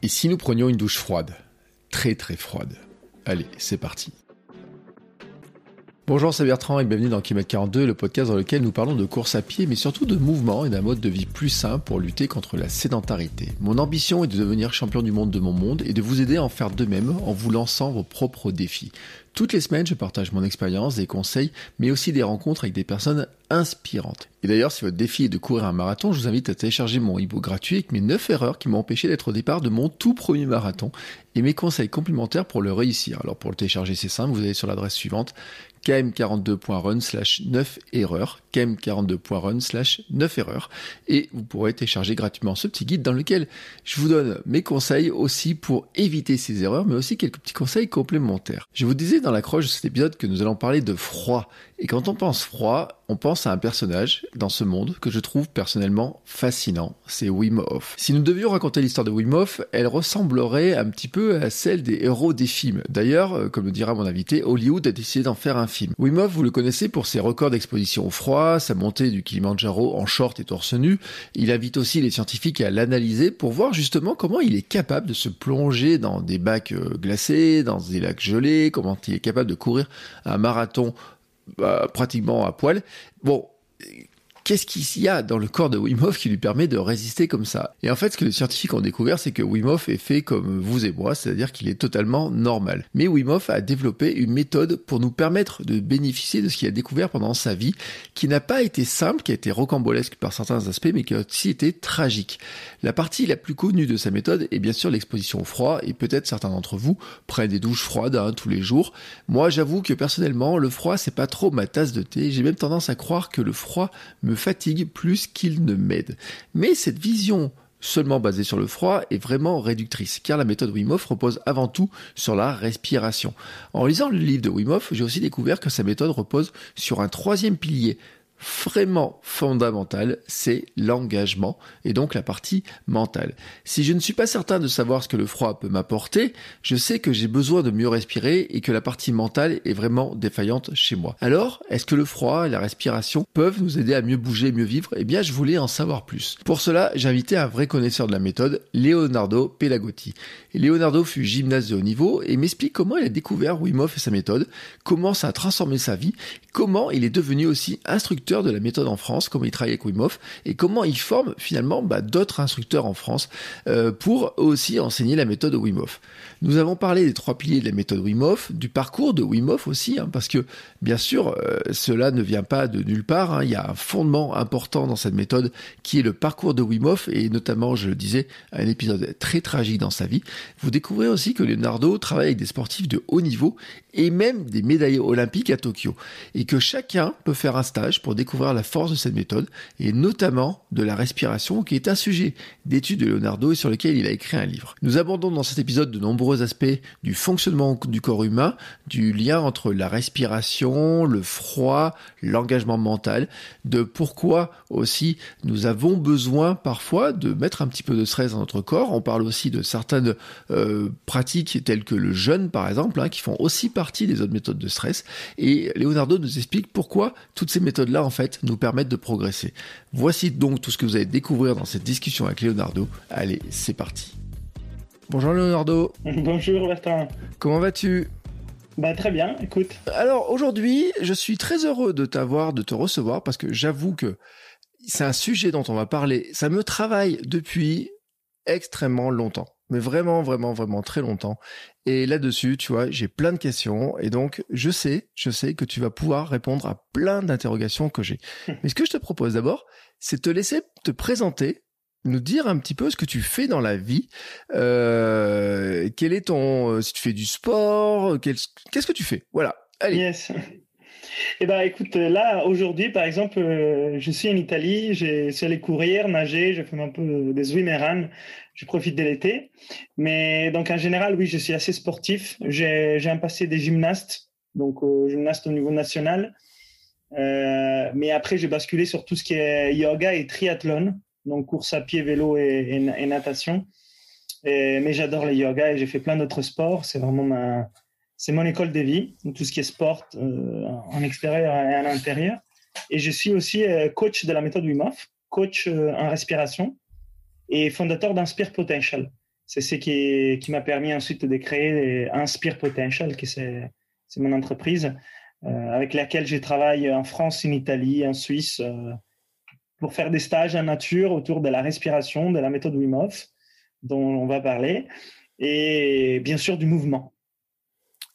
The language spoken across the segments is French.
Et si nous prenions une douche froide Très très froide. Allez, c'est parti. Bonjour, c'est Bertrand et bienvenue dans Kilomètre 42, le podcast dans lequel nous parlons de course à pied, mais surtout de mouvement et d'un mode de vie plus sain pour lutter contre la sédentarité. Mon ambition est de devenir champion du monde de mon monde et de vous aider à en faire de même en vous lançant vos propres défis. Toutes les semaines, je partage mon expérience, des conseils, mais aussi des rencontres avec des personnes inspirantes. Et d'ailleurs, si votre défi est de courir un marathon, je vous invite à télécharger mon e-book gratuit avec mes 9 erreurs qui m'ont empêché d'être au départ de mon tout premier marathon et mes conseils complémentaires pour le réussir. Alors pour le télécharger, c'est simple, vous allez sur l'adresse suivante km42.run slash 9 erreurs, km42.run slash 9 erreurs, et vous pourrez télécharger gratuitement ce petit guide dans lequel je vous donne mes conseils aussi pour éviter ces erreurs, mais aussi quelques petits conseils complémentaires. Je vous disais dans l'accroche de cet épisode que nous allons parler de froid, et quand on pense froid, on pense à un personnage dans ce monde que je trouve personnellement fascinant, c'est Wim Hof. Si nous devions raconter l'histoire de Wim Hof, elle ressemblerait un petit peu à celle des héros des films. D'ailleurs, euh, comme le dira mon invité, Hollywood a décidé d'en faire un film. Wim Hof, vous le connaissez pour ses records d'exposition au froid, sa montée du Kilimanjaro en short et torse nu. Il invite aussi les scientifiques à l'analyser pour voir justement comment il est capable de se plonger dans des bacs euh, glacés, dans des lacs gelés, comment il est capable de courir un marathon bah, pratiquement à poil. Bon, qu'est-ce qu'il y a dans le corps de Wim qui lui permet de résister comme ça? Et en fait, ce que les scientifiques ont découvert, c'est que Wim est fait comme vous et moi, c'est-à-dire qu'il est totalement normal. Mais Wim a développé une méthode pour nous permettre de bénéficier de ce qu'il a découvert pendant sa vie, qui n'a pas été simple, qui a été rocambolesque par certains aspects, mais qui a aussi été tragique. La partie la plus connue de sa méthode est bien sûr l'exposition au froid, et peut-être certains d'entre vous prennent des douches froides hein, tous les jours. Moi, j'avoue que personnellement, le froid, c'est pas trop ma tasse de thé. J'ai même tendance à croire que le froid me fatigue plus qu'il ne m'aide. Mais cette vision seulement basée sur le froid est vraiment réductrice, car la méthode Wim Hof repose avant tout sur la respiration. En lisant le livre de Wim Hof, j'ai aussi découvert que sa méthode repose sur un troisième pilier vraiment fondamental, c'est l'engagement et donc la partie mentale. Si je ne suis pas certain de savoir ce que le froid peut m'apporter, je sais que j'ai besoin de mieux respirer et que la partie mentale est vraiment défaillante chez moi. Alors, est-ce que le froid et la respiration peuvent nous aider à mieux bouger, mieux vivre? Eh bien, je voulais en savoir plus. Pour cela, j'ai invité un vrai connaisseur de la méthode, Leonardo Pelagotti. Leonardo fut gymnaste de haut niveau et m'explique comment il a découvert Wim et sa méthode, comment ça a transformé sa vie, comment il est devenu aussi instructeur de la méthode en France, comment il travaille avec Wim et comment il forme finalement bah, d'autres instructeurs en France euh, pour aussi enseigner la méthode Wim. Nous avons parlé des trois piliers de la méthode Wim du parcours de Wim aussi, hein, parce que bien sûr euh, cela ne vient pas de nulle part. Hein. il y a un fondement important dans cette méthode qui est le parcours de Wim et notamment, je le disais, un épisode très tragique dans sa vie. Vous découvrez aussi que Leonardo travaille avec des sportifs de haut niveau et même des médaillés olympiques à Tokyo et que chacun peut faire un stage pour découvrir la force de cette méthode, et notamment de la respiration, qui est un sujet d'étude de Leonardo et sur lequel il a écrit un livre. Nous abordons dans cet épisode de nombreux aspects du fonctionnement du corps humain, du lien entre la respiration, le froid, l'engagement mental, de pourquoi aussi nous avons besoin parfois de mettre un petit peu de stress dans notre corps. On parle aussi de certaines euh, pratiques telles que le jeûne par exemple, hein, qui font aussi partie des autres méthodes de stress. Et Leonardo nous explique pourquoi toutes ces méthodes-là en fait, nous permettent de progresser. Voici donc tout ce que vous allez découvrir dans cette discussion avec Leonardo. Allez, c'est parti. Bonjour Leonardo. Bonjour Bertrand. Comment vas-tu? Bah très bien, écoute. Alors aujourd'hui, je suis très heureux de t'avoir, de te recevoir parce que j'avoue que c'est un sujet dont on va parler. Ça me travaille depuis extrêmement longtemps mais vraiment, vraiment, vraiment très longtemps. Et là-dessus, tu vois, j'ai plein de questions et donc je sais, je sais que tu vas pouvoir répondre à plein d'interrogations que j'ai. Mais ce que je te propose d'abord, c'est de te laisser te présenter, nous dire un petit peu ce que tu fais dans la vie. Euh, quel est ton, euh, si tu fais du sport, qu'est-ce que tu fais? Voilà. Allez. Yes. Eh ben, écoute, là, aujourd'hui, par exemple, euh, je suis en Italie, j'ai suis allé courir, nager, je fais un peu des swimmerans, je profite de l'été. Mais donc, en général, oui, je suis assez sportif. J'ai un passé des gymnastes, donc euh, gymnaste au niveau national. Euh, mais après, j'ai basculé sur tout ce qui est yoga et triathlon, donc course à pied, vélo et, natation. Mais j'adore le yoga et j'ai fait plein d'autres sports. C'est vraiment ma, c'est mon école de vie, tout ce qui est sport euh, en extérieur et en intérieur. Et je suis aussi euh, coach de la méthode Wim Hof, coach euh, en respiration et fondateur d'Inspire Potential. C'est ce qui, m'a permis ensuite de créer Inspire Potential, qui c'est, mon entreprise avec laquelle je travaille en France, en Italie, en Suisse, pour faire des stages en nature autour de la respiration, de la méthode Wim Hof, dont on va parler, et bien sûr du mouvement.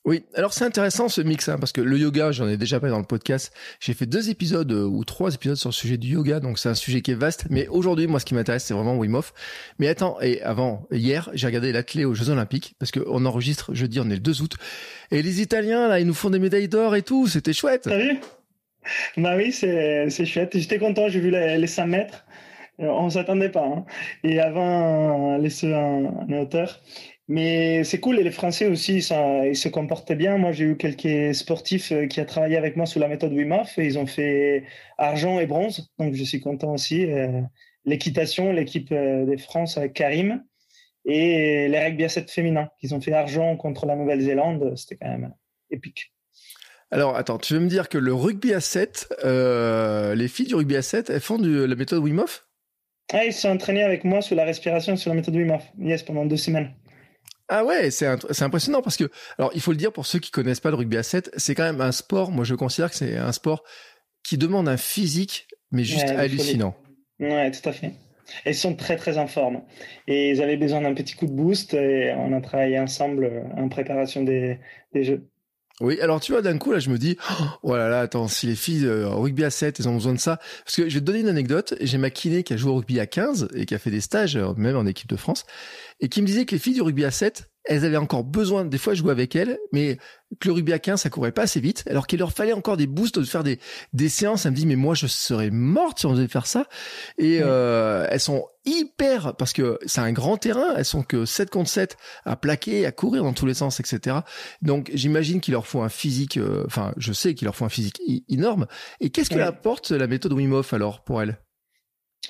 Oui, alors c'est intéressant ce mix, hein, parce que le yoga, j'en ai déjà parlé dans le podcast. J'ai fait deux épisodes euh, ou trois épisodes sur le sujet du yoga, donc c'est un sujet qui est vaste. Mais aujourd'hui, moi, ce qui m'intéresse, c'est vraiment Wim Hof. Mais attends, et avant, hier, j'ai regardé l'athlé aux Jeux Olympiques, parce qu'on enregistre jeudi, on est le 2 août. Et les Italiens, là, ils nous font des médailles d'or et tout, c'était chouette. T'as vu Bah oui, c'est chouette. J'étais content, j'ai vu les, les 5 mètres. Euh, on s'attendait pas. Hein. Et avant, les ceux en, en hauteur. Mais c'est cool et les Français aussi, ça, ils se comportaient bien. Moi, j'ai eu quelques sportifs euh, qui ont travaillé avec moi sous la méthode Wim Hof et ils ont fait argent et bronze. Donc, je suis content aussi. Euh, l'équitation, l'équipe euh, des France avec Karim et les rugby à 7 féminins qui ont fait argent contre la Nouvelle-Zélande. C'était quand même épique. Alors, attends, tu veux me dire que le rugby à 7, les filles du rugby à 7, elles font de la méthode Wim Hof? Ah, ils se sont entraînés avec moi sous la respiration sur la méthode Wim Hof. Yes, pendant deux semaines. Ah ouais, c'est impressionnant parce que, alors il faut le dire pour ceux qui connaissent pas le rugby à 7, c'est quand même un sport, moi je considère que c'est un sport qui demande un physique, mais juste hallucinant. Ouais, tout à fait. Et ils sont très très en forme. Et ils avaient besoin d'un petit coup de boost et on a travaillé ensemble en préparation des, des jeux. Oui, alors tu vois, d'un coup, là, je me dis, oh là là, attends, si les filles euh, rugby à 7, elles ont besoin de ça. Parce que je vais te donner une anecdote. J'ai ma kiné qui a joué au rugby à 15 et qui a fait des stages, euh, même en équipe de France, et qui me disait que les filles du rugby à 7, elles avaient encore besoin, des fois, je jouais avec elles, mais que le rugby à 15, ça courait pas assez vite, alors qu'il leur fallait encore des boosts, de faire des, des séances. Elle me dit, mais moi, je serais morte si on devait faire ça. Et euh, elles sont hyper, parce que c'est un grand terrain, elles sont que 7 contre 7 à plaquer, à courir dans tous les sens, etc. Donc, j'imagine qu'il leur faut un physique, euh, enfin, je sais qu'il leur faut un physique énorme. Et qu'est-ce que apporte la méthode Wim Hof, alors, pour elles?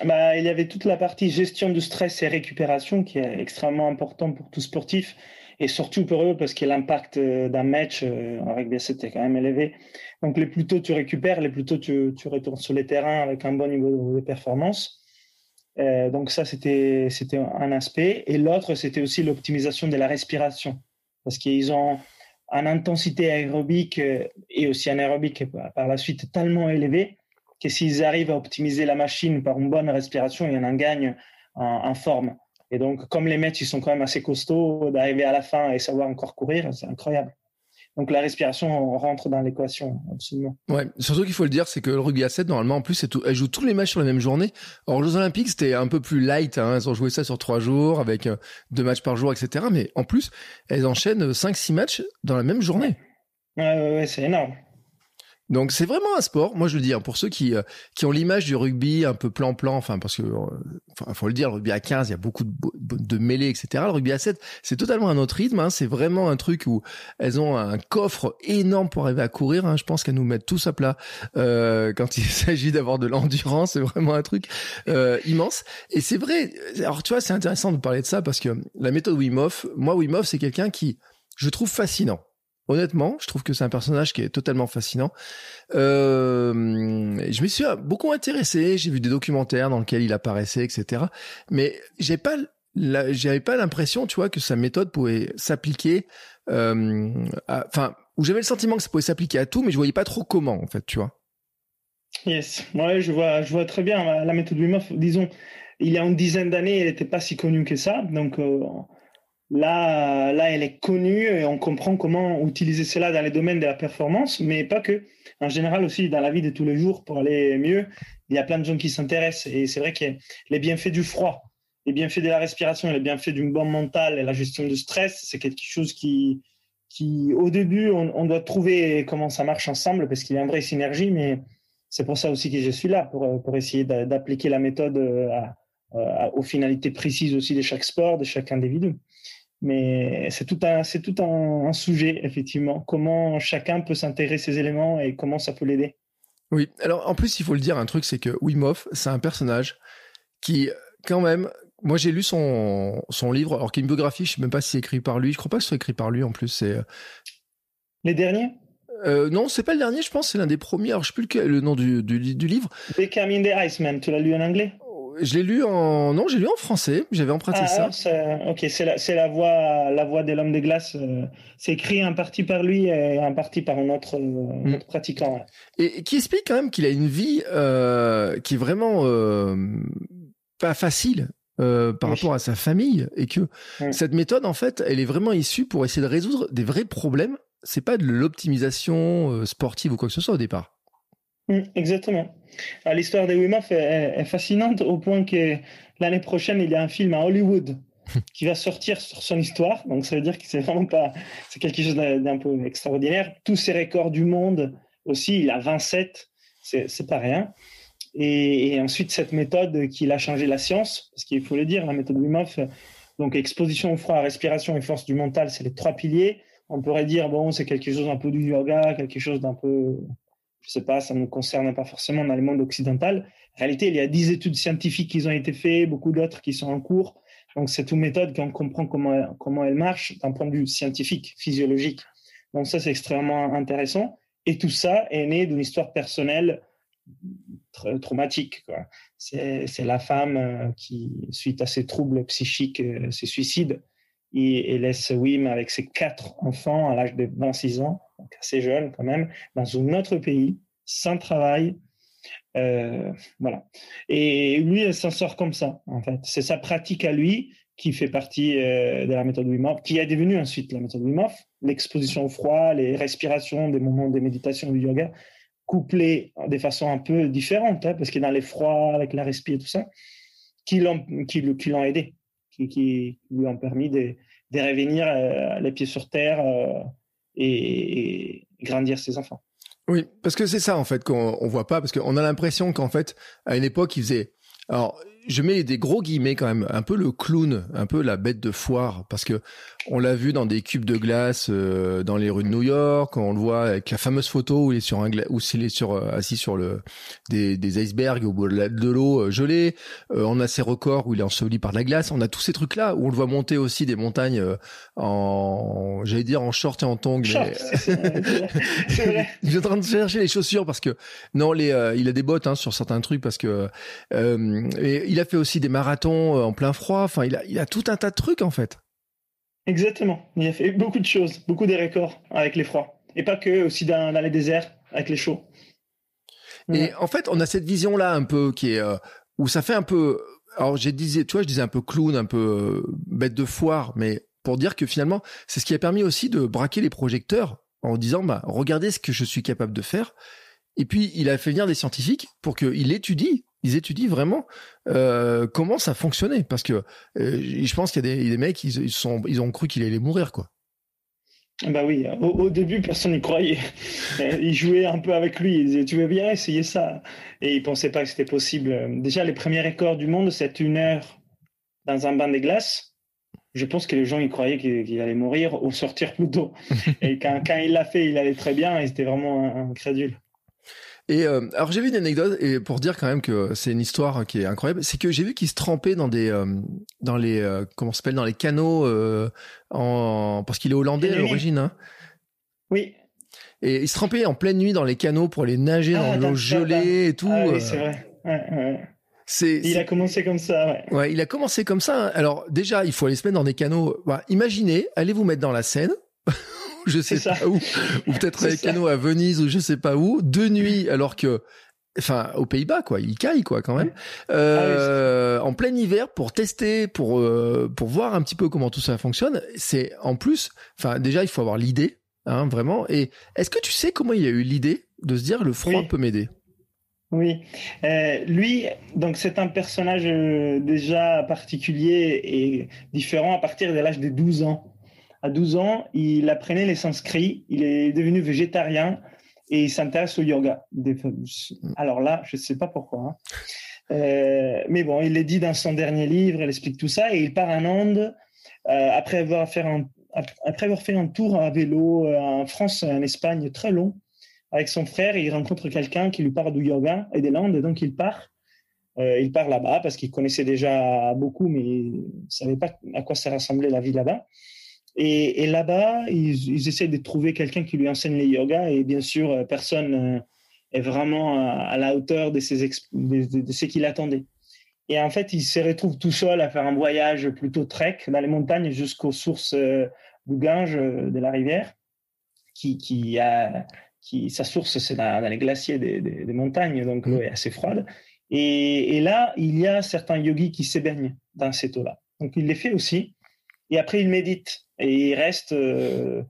Bah, il y avait toute la partie gestion du stress et récupération qui est extrêmement important pour tout sportif et surtout pour eux parce que l'impact euh, d'un match euh, en rugby 7 est quand même élevé. Donc les plus tôt tu récupères, les plus tôt tu, retournes sur les terrains avec un bon niveau de performance. Euh, donc ça c'était c'était un aspect et l'autre c'était aussi l'optimisation de la respiration parce qu'ils ont une intensité aérobique euh, et aussi anaérobique par la suite tellement élevée que s'ils arrivent à optimiser la machine par une bonne respiration, il y en a un gagne en, forme. Et donc, comme les mecs, ils sont quand même assez costauds, d'arriver à la fin et savoir encore courir, c'est incroyable. Donc la respiration rentre dans l'équation, absolument. Ouais, surtout qu'il faut le dire, c'est que le rugby à 7, normalement, en plus, tout, elle joue tous les matchs sur la même journée. Or, aux Jeux Olympiques, c'était un peu plus light, hein, elles ont joué ça sur trois jours, avec euh, deux matchs par jour, etc. Mais en plus, elles enchaînent 5-6 matchs dans la même journée. Ouais, ouais, ouais c'est énorme. Donc c'est vraiment un sport. Moi je le dis pour ceux qui euh, qui ont l'image du rugby un peu plan-plan, enfin parce que euh, faut le dire, le rugby à 15, il y a beaucoup de, de mêlées, etc. Le rugby à 7, c'est totalement un autre rythme. Hein. C'est vraiment un truc où elles ont un coffre énorme pour arriver à courir. Hein. Je pense qu'elles nous mettent tous à plat euh, quand il s'agit d'avoir de l'endurance. C'est vraiment un truc euh, immense. Et c'est vrai. Alors tu vois, c'est intéressant de parler de ça parce que la méthode Wim Hof, moi Wim Hof, c'est quelqu'un qui je trouve fascinant. Honnêtement, je trouve que c'est un personnage qui est totalement fascinant. Euh, je me suis beaucoup intéressé, j'ai vu des documentaires dans lesquels il apparaissait, etc. Mais j'ai pas, j'avais pas l'impression, tu vois, que sa méthode pouvait s'appliquer. Euh, enfin, où j'avais le sentiment que ça pouvait s'appliquer à tout, mais je voyais pas trop comment, en fait, tu vois. Yes, ouais, je vois, je vois très bien la méthode Wim Hof. Disons, il y a une dizaine d'années, elle n'était pas si connue que ça, donc. Euh, Là, là, elle est connue et on comprend comment utiliser cela dans les domaines de la performance, mais pas que. En général aussi dans la vie de tous les jours pour aller mieux, il y a plein de gens qui s'intéressent et c'est vrai que les bienfaits du froid, les bienfaits de la respiration, les bienfaits d'une bonne mentale et la gestion du stress, c'est quelque chose qui, qui, au début, on, doit trouver comment ça marche ensemble parce qu'il y a une vraie synergie, mais c'est pour ça aussi que je suis là, pour, pour essayer d'appliquer la méthode aux finalités précises aussi de chaque sport, de chaque individu. Mais c'est tout un, c'est tout un, sujet, effectivement. Comment chacun peut s'intégrer ces éléments et comment ça peut l'aider. Oui. Alors, en plus, il faut le dire, un truc, c'est que Wim Hof, c'est un personnage qui, quand même, moi, j'ai lu son, son livre, alors qu'il y a une biographie, je sais même pas si c'est écrit par lui. Je crois pas que ce soit écrit par lui, en plus. C'est. Euh, Les derniers? Euh, non, c'est pas le dernier, je pense, c'est l'un des premiers. Alors, je sais plus le, nom du, du, du livre. Becoming the Iceman, tu l'as lu en anglais? Je l'ai lu en non, j'ai lu en français. J'avais emprunté ah, ça. Ok, c'est la, c'est la voix, la voix de l'homme des glaces. Euh, c'est écrit un parti par lui et un parti par un autre, euh, mm. pratiquant. Et, qui explique quand même qu'il a une vie euh, qui est vraiment pas facile. par rapport à sa famille et que mm. cette méthode en fait elle est vraiment issue pour essayer de résoudre des vrais problèmes c'est pas de l'optimisation sportive ou quoi que ce soit au départ mm, exactement ah, l'histoire de Wim Hof est, fascinante au point que l'année prochaine, il y a un film à Hollywood qui va sortir sur son histoire. Donc, ça veut dire que c'est vraiment pas, c'est quelque chose d'un peu extraordinaire. Tous ses records du monde aussi, il a 27, c'est pas rien. Et, ensuite, cette méthode qui a changé la science, parce qu'il faut le dire, la méthode Wim Hof, donc exposition au froid, respiration et force du mental, c'est les trois piliers. On pourrait dire, bon, c'est quelque chose un peu du yoga, quelque chose d'un peu je sais pas, ça ne nous concerne pas forcément dans le monde occidental. En réalité, il y a dix études scientifiques qui ont été faites, beaucoup d'autres qui sont en cours. Donc, c'est une méthode qu'on comprend comment, comment elle marche d'un point de vue scientifique, physiologique. Donc, ça, c'est extrêmement intéressant. Et tout ça est né d'une histoire personnelle traumatique. C'est la femme euh, qui, suite à ses troubles psychiques, euh, se suicide et, et laisse Wim avec ses quatre enfants à l'âge de 26 ans assez jeune quand même, dans un autre pays, sans travail. Euh, voilà. Et lui, il s'en sort comme ça, en fait. C'est sa pratique à lui qui fait partie euh, de la méthode Wim Hof, qui est devenue ensuite la méthode Wim Hof, l'exposition au froid, les respirations, des moments de méditation, du yoga, couplés de façon un peu différente, hein, parce que dans les froids, avec la respiration et tout ça, qui l'ont qui, qui l'ont aidé, qui, lui ont permis de, de revenir euh, les pieds sur terre et, grandir ses enfants. Oui, parce que c'est ça en fait qu'on on voit pas, parce qu'on a l'impression qu'en fait, à une époque, il faisait. Alors, je mets des gros guillemets quand même, un peu le clown, un peu la bête de foire, parce que on l'a vu dans des cubes de glace euh, dans les rues de New York, on le voit avec la fameuse photo où il est sur un où il est sur euh, assis sur le des, des icebergs au bout de l'eau euh, gelée. on a ses records où il est enseveli par la glace. On a tous ces trucs là où on le voit monter aussi des montagnes en, j'allais dire en short et en tongs. Mais... je suis en train de chercher les chaussures parce que non, les il a des bottes hein, sur certains trucs parce que et il a fait aussi des marathons en plein froid. Enfin, il a il a tout un tas de trucs en fait. Exactement. Il a fait beaucoup de choses, beaucoup de records avec les froids. Et pas que, aussi dans, les déserts, avec les chauds. Et en fait, on a cette vision-là un peu qui est, euh, où ça fait un peu, alors j'ai disais, tu vois, je disais un peu clown, un peu euh, bête de foire, mais pour dire que finalement, c'est ce qui a permis aussi de braquer les projecteurs en disant, bah, regardez ce que je suis capable de faire. Et puis, il a fait venir des scientifiques pour qu'ils étudient ils étudient vraiment euh, comment ça fonctionnait parce que euh, je pense qu'il y a des, des mecs ils, sont ils ont cru qu'il allait mourir quoi. Bah oui, au, début personne n'y croyait. Ils jouaient un peu avec lui, ils disaient tu veux bien essayer ça? Et ils pensaient pas que c'était possible. Déjà les premiers records du monde c'est une heure dans un bain de glace. Je pense que les gens ils croyaient qu'il allait mourir ou sortir plus tôt. et quand, quand il l'a fait, il allait très bien et c'était vraiment incrédule. Et euh, alors j'ai vu une anecdote et pour dire quand même que c'est une histoire qui est incroyable, c'est que j'ai vu qu'il se trempait dans des euh, dans les euh, comment s'appelle dans les canaux en parce qu'il est hollandais à l'origine. Hein. Oui. Et il se trempait en pleine nuit dans les canaux pour aller nager dans ah, l'eau gelée et tout. Ah, oui, c'est vrai. Ouais, ouais. C'est, il a commencé comme ça, ouais. Ouais, il a commencé comme ça. Hein. Alors déjà, il faut aller se mettre dans des canaux. Bah, imaginez, allez vous mettre dans la Seine. je sais pas où, ou peut-être avec canot à Venise ou je sais pas où, de nuit, alors que enfin aux Pays-Bas quoi, il caille quoi quand même, euh, ah en plein hiver pour tester, pour euh, pour voir un petit peu comment tout ça fonctionne. C'est en plus, enfin déjà il faut avoir l'idée, hein, vraiment. Et est-ce que tu sais comment il a eu l'idée de se dire le froid peut m'aider? Oui, euh, lui, donc c'est un personnage déjà particulier et différent à partir de l'âge de 12 ans. À 12 ans, il apprenait les sanscrits, il est devenu végétarien et il s'intéresse au yoga. Alors là, je ne sais pas pourquoi. Hein. Euh, mais bon, il l'a dit dans son dernier livre, il explique tout ça, et il part en Inde euh, après, avoir fait un, après avoir fait un tour à vélo euh, en France et en Espagne très long. Avec son frère, il rencontre quelqu'un qui lui parle du yoga et des Landes, et donc il part. il part là-bas parce qu'il connaissait déjà beaucoup, mais il ne savait pas à quoi ça ressemblait la vie là-bas. Et, là-bas, ils, ils, essaient de trouver quelqu'un qui lui enseigne les yoga, et bien sûr, personne est vraiment à, la hauteur de, ses de, ce qu'il attendait. Et en fait, il se retrouve tout seul à faire un voyage plutôt trek dans les montagnes jusqu'aux sources euh, du Gange euh, de la rivière, qui, qui a, qui, sa source, c'est dans, les glaciers des, des, montagnes, donc l'eau est assez froide. Et, et, là, il y a certains yogis qui s'ébaignent dans cette eau-là. Donc, il les fait aussi. Et après, il médite. Et il reste euh,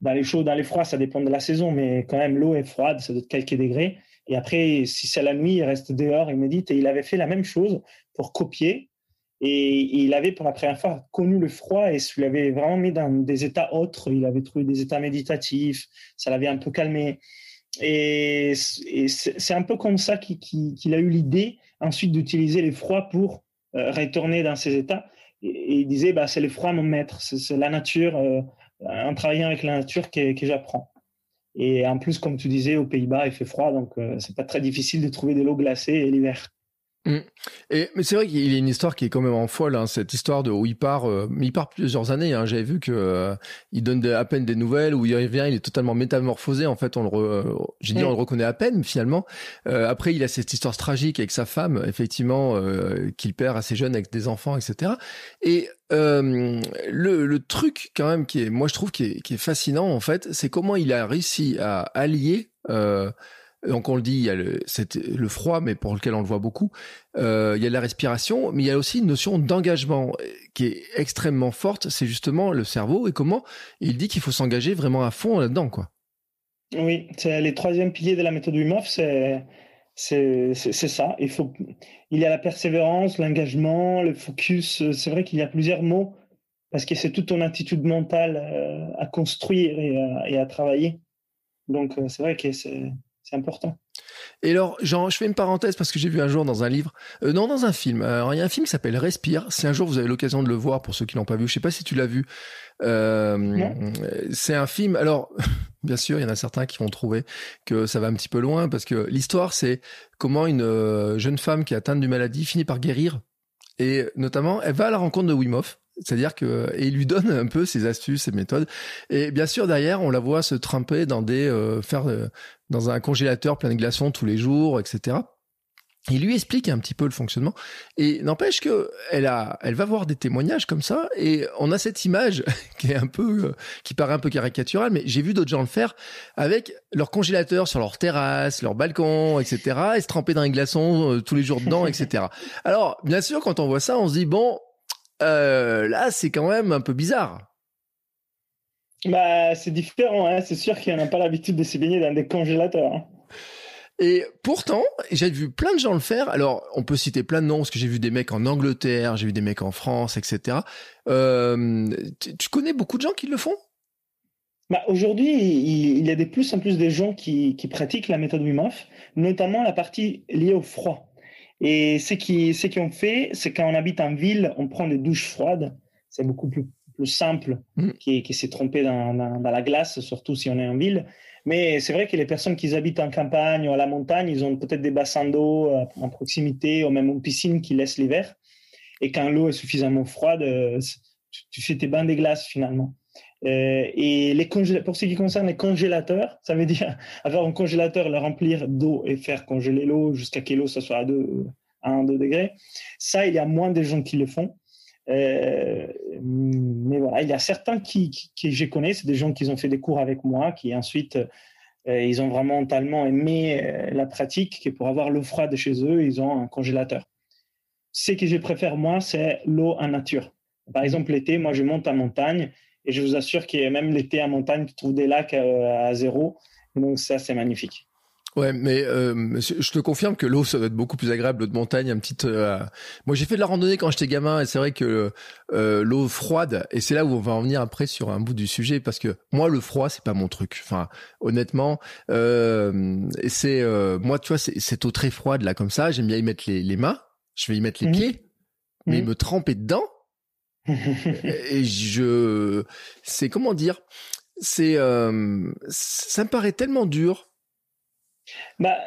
dans les chauds, dans les froids, ça dépend de la saison, mais quand même, l'eau est froide, ça doit être quelques degrés. Et après, si c'est la nuit, il reste dehors, il médite. Et il avait fait la même chose pour copier. Et il avait pour la première fois connu le froid et il l'avait vraiment mis dans des états autres. Il avait trouvé des états méditatifs, ça l'avait un peu calmé. Et, c'est un peu comme ça qu'il a eu l'idée ensuite d'utiliser les froids pour euh, retourner dans ces états. Et, il disait, bah, c'est le froid mon maître, c'est la nature. Euh, en travaillant avec la nature que, j'apprends. Et en plus, comme tu disais, aux Pays-Bas, il fait froid, donc euh, c'est pas très difficile de trouver de l'eau glacée l'hiver. Mm. Et, mais c'est vrai qu'il y a une histoire qui est quand même en folle, hein, cette histoire de où il part, euh, il part plusieurs années. Hein, J'avais vu que euh, il donne à peine des nouvelles, où il revient, il est totalement métamorphosé. En fait, on le, euh, j'ai dit, on le reconnaît à peine finalement. après, il a cette histoire tragique avec sa femme, effectivement, qu'il perd assez jeune avec des enfants, etc. Et le, le truc quand même qui est, moi je trouve qui est, qui est fascinant en fait, c'est comment il a réussi à allier donc on le dit, il y a le, le froid, mais pour lequel on le voit beaucoup. Euh, il y a la respiration, mais il y a aussi une notion d'engagement euh, qui est extrêmement forte. C'est justement le cerveau et comment il dit qu'il faut s'engager vraiment à fond là-dedans, quoi. Oui, c'est les troisième piliers de la méthode Wim c'est c'est ça. Il faut, il y a la persévérance, l'engagement, le focus. C'est vrai qu'il y a plusieurs mots parce que c'est toute ton attitude mentale euh, à construire et à, et à travailler. Donc c'est vrai que c'est c'est important. Et alors, Jean, je fais une parenthèse parce que j'ai vu un jour dans un livre, euh, non, dans un film. Alors, il y a un film qui s'appelle Respire. Si un jour vous avez l'occasion de le voir, pour ceux qui l'ont pas vu, je sais pas si tu l'as vu. Euh, c'est un film. Alors, bien sûr, il y en a certains qui vont trouver que ça va un petit peu loin parce que l'histoire, c'est comment une euh, jeune femme qui est atteinte d'une maladie finit par guérir. Et notamment, elle va à la rencontre de Wim Hof. C'est-à-dire que et il lui donne un peu ses astuces, ses méthodes. Et bien sûr derrière, on la voit se tremper dans des euh, faire euh, dans un congélateur plein de glaçons tous les jours, etc. Il lui explique un petit peu le fonctionnement et n'empêche que elle a, elle va voir des témoignages comme ça et on a cette image qui est un peu, euh, qui paraît un peu caricaturale, mais j'ai vu d'autres gens le faire avec leur congélateur sur leur terrasse, leur balcon, etc. et se tremper dans les glaçons tous les jours dedans, etc. Alors bien sûr, quand on voit ça, on se dit bon, euh, là, c'est quand même un peu bizarre. Bah, c'est différent, hein. c'est sûr qu'il n'y en a pas l'habitude de se baigner dans des congélateurs. Hein. Et pourtant, j'ai vu plein de gens le faire. Alors, on peut citer plein de noms, parce que j'ai vu des mecs en Angleterre, j'ai vu des mecs en France, etc. Euh, tu connais beaucoup de gens qui le font? Bah, Aujourd'hui, il, y a de plus en plus de gens qui, qui pratiquent la méthode Wim Hof, notamment la partie liée au froid. Et ce qui, ce qu'on fait, c'est quand on habite en ville, on prend des douches froides. C'est beaucoup plus, plus simple mm. qui, qui s'est trompé dans, dans, la glace, surtout si on est en ville. Mais c'est vrai que les personnes qui habitent en campagne ou à la montagne, ils ont peut-être des bassins d'eau euh, en proximité ou même une piscine qui laisse l'hiver. Et quand l'eau est suffisamment froide, euh, tu fais tes bains des glaces finalement. Euh, et pour ce qui concerne les congélateurs, ça veut dire avoir un congélateur, le remplir d'eau et faire congeler l'eau jusqu'à que l'eau soit à 2, 1, 2 degrés. Ça, il y a moins de gens qui le font. Euh, mais voilà, il y a certains qui, qui, je connais, c'est des gens qui ont fait des cours avec moi, qui ensuite, euh, ils ont vraiment tellement aimé la pratique que pour avoir l'eau froide chez eux, ils ont un congélateur. Ce que je préfère, moi, c'est l'eau en nature. Par exemple, l'été, moi, je monte en montagne et je vous assure qu'il y a même l'été en montagne, tu trouves des lacs euh, à, zéro. donc ça, c'est magnifique. Ouais, mais euh, je te confirme que l'eau, ça doit être beaucoup plus agréable, l'eau de montagne, un petit. Euh, moi, j'ai fait de la randonnée quand j'étais gamin, et c'est vrai que euh, l'eau froide, et c'est là où on va en venir après sur un bout du sujet, parce que moi, le froid, c'est pas mon truc. Enfin, honnêtement, c'est moi, tu vois, cette eau très froide là, comme ça, j'aime bien y mettre les, les mains, je vais y mettre les mmh. pieds, mais mmh. me tremper dedans. Et je, c'est comment dire, c'est, ça me paraît tellement dur bah,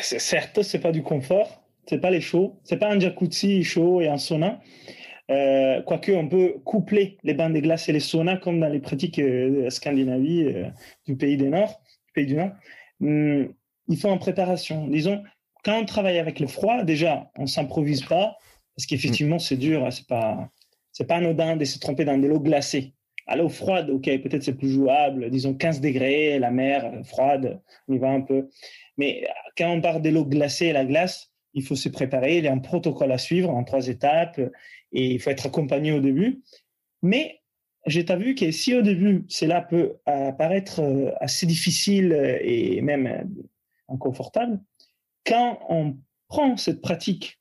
certes, c'est pas du confort, c'est pas les chauds, c'est pas un jacuzzi chaud et un sauna. Euh, quoique on peut coupler les bains de glace et les saunas comme dans les pratiques euh, Scandinavie euh, du pays du Nord, du pays du Nord. Hum, il faut en préparation. Disons, quand on travaille avec le froid, déjà, on s'improvise pas parce qu'effectivement c'est dur. Hein, c'est pas c'est pas anodin de se tromper dans de l'eau glacée. À l'eau froide, ok, peut-être c'est plus jouable. Disons 15 degrés, la mer froide, on y va un peu. Mais quand on parle de l'eau glacée la glace, il faut se préparer. Il y a un protocole à suivre en trois étapes et il faut être accompagné au début. Mais j'ai vu que si au début, cela peut apparaître euh, assez difficile et même euh, inconfortable, quand on prend cette pratique,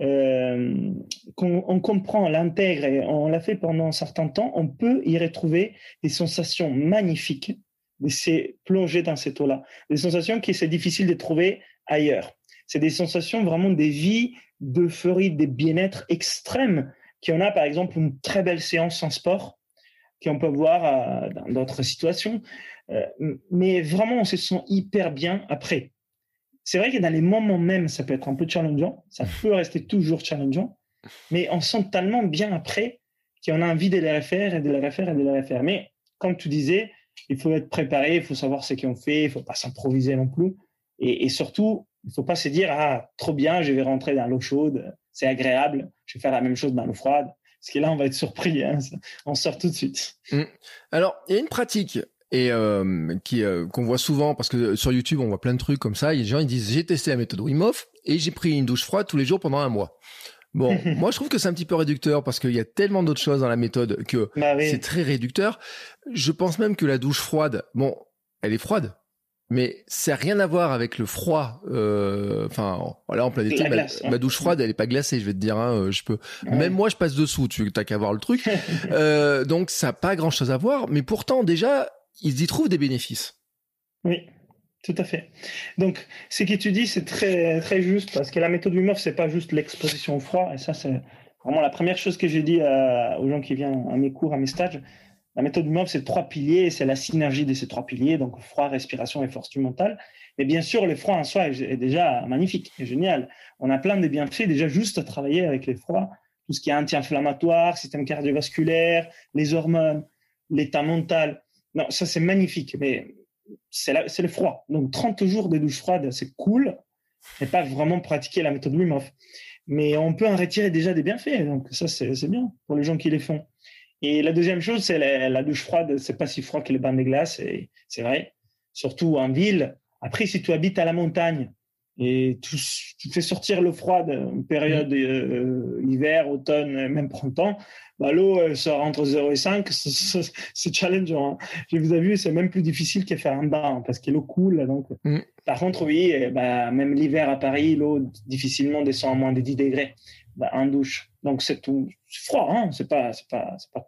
euh, qu'on on comprend, l'intègre et on l'a fait pendant un certain temps, on peut y retrouver des sensations magnifiques de se plonger dans cette eau-là. Des sensations qui c'est difficile de trouver ailleurs. C'est des sensations vraiment des vies, d'euphorie, des bien-être extrêmes qu'on a par exemple une très belle séance en sport qu'on peut voir euh, dans d'autres situations. Euh, mais vraiment, on se sent hyper bien après. C'est vrai que dans les moments même, ça peut être un peu challengeant. Ça peut rester toujours challengeant. Mais on sent tellement bien après qu'on a envie de les refaire et de les refaire et de les refaire. Mais comme tu disais, il faut être préparé, il faut savoir ce qu'on fait, il faut pas s'improviser non plus. Et, surtout, il faut pas se dire ah trop bien, je vais rentrer dans l'eau chaude, c'est agréable, je vais faire la même chose dans l'eau froide. Parce que là, on va être surpris, hein, on sort tout de suite. Mmh. Alors, il y a une pratique et euh, qui euh, qu'on voit souvent parce que sur YouTube on voit plein de trucs comme ça. A des gens ils disent j'ai testé la méthode Wim Hof et j'ai pris une douche froide tous les jours pendant un mois. Bon, moi je trouve que c'est un petit peu réducteur parce qu'il y a tellement d'autres choses dans la méthode que bah c'est très réducteur. Je pense même que la douche froide, bon, elle est froide, mais ça n'a rien à voir avec le froid. Euh, enfin, voilà, en plein été, ma, hein. douche froide, elle est pas glacée, je vais te dire. Hein, euh, je peux. Même moi, je passe dessous. Tu t'as qu'à voir le truc. euh, donc, ça n'a pas grand-chose à voir. Mais pourtant, déjà, ils y trouvent des bénéfices. Oui. Tout à fait. Donc, ce que tu dis, c'est très, très juste parce que la méthode du ce c'est pas juste l'exposition au froid. Et ça, c'est vraiment la première chose que j'ai dit aux gens qui viennent à mes cours, à mes stages. La méthode du c'est trois piliers, c'est la synergie de ces trois piliers, donc froid, respiration et force mentale. Mais bien sûr, le froid en soi est déjà magnifique, est génial. On a plein de bienfaits déjà juste à travailler avec les froids, tout ce qui est anti-inflammatoire, système cardiovasculaire, les hormones, l'état mental. Non, ça c'est magnifique. Mais c'est le froid. Donc 30 jours de douche froide, c'est cool, mais pas vraiment pratiquer la méthode Wim Hof. Mais on peut en retirer déjà des bienfaits, donc ça c'est bien pour les gens qui les font. Et la deuxième chose, c'est la, douche froide, c'est pas si froid que les bains de glace, c'est vrai. Surtout en ville. Après, si tu habites à la montagne, et tu, tu, fais sortir l'eau froide, une période mm. euh, hiver, automne, même printemps, bah, l'eau sort entre 0 et 5, c'est challengeant. Hein. Je vous ai vu, c'est même plus difficile que faire un bain parce que l'eau coule. Donc. Mm. Par contre, oui, bah, même l'hiver à Paris, l'eau difficilement descend à moins de 10 degrés bah, en douche. Donc c'est tout froid, hein c'est pas, pas, pas,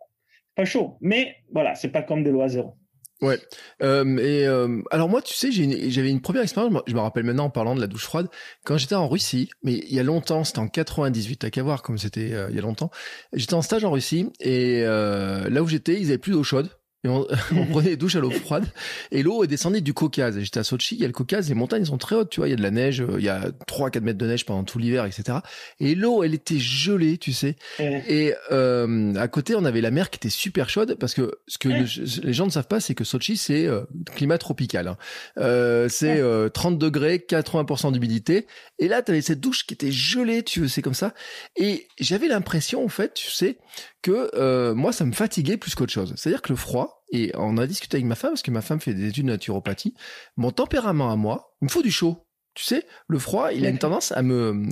pas chaud. Mais voilà, c'est pas comme des lois à zéro. Ouais. Euh, et euh, alors moi, tu sais, j'avais une, première expérience. Je me rappelle maintenant en parlant de la douche froide quand j'étais en Russie. Mais il y a longtemps, c'était en 98. T'as qu'à voir comme c'était euh, il y a longtemps. J'étais en stage en Russie et là où j'étais, ils avaient plus d'eau chaude. Et on, prenait des douches à l'eau froide et l'eau est descendue du Caucase. J'étais à Sochi, il y a le Caucase, les montagnes sont très hautes, tu vois, il y a de la neige, il y a 3 4 mètres de neige pendant tout l'hiver, etc. Et l'eau, elle était gelée, tu sais. Et euh, à côté, on avait la mer qui était super chaude parce que ce que les gens ne savent pas, c'est que Sochi, c'est euh, climat tropical. Hein. Euh, c'est 30 degrés, 80% d'humidité. Et là, tu avais cette douche qui était gelée, tu sais, comme ça. Et j'avais l'impression, en fait, tu sais, que euh, moi ça me fatiguait plus qu'autre chose. C'est-à-dire que le froid, et on a discuté avec ma femme, parce que ma femme fait des études de naturopathie, mon tempérament à moi, il me faut du chaud. Tu sais, le froid, il a une tendance à me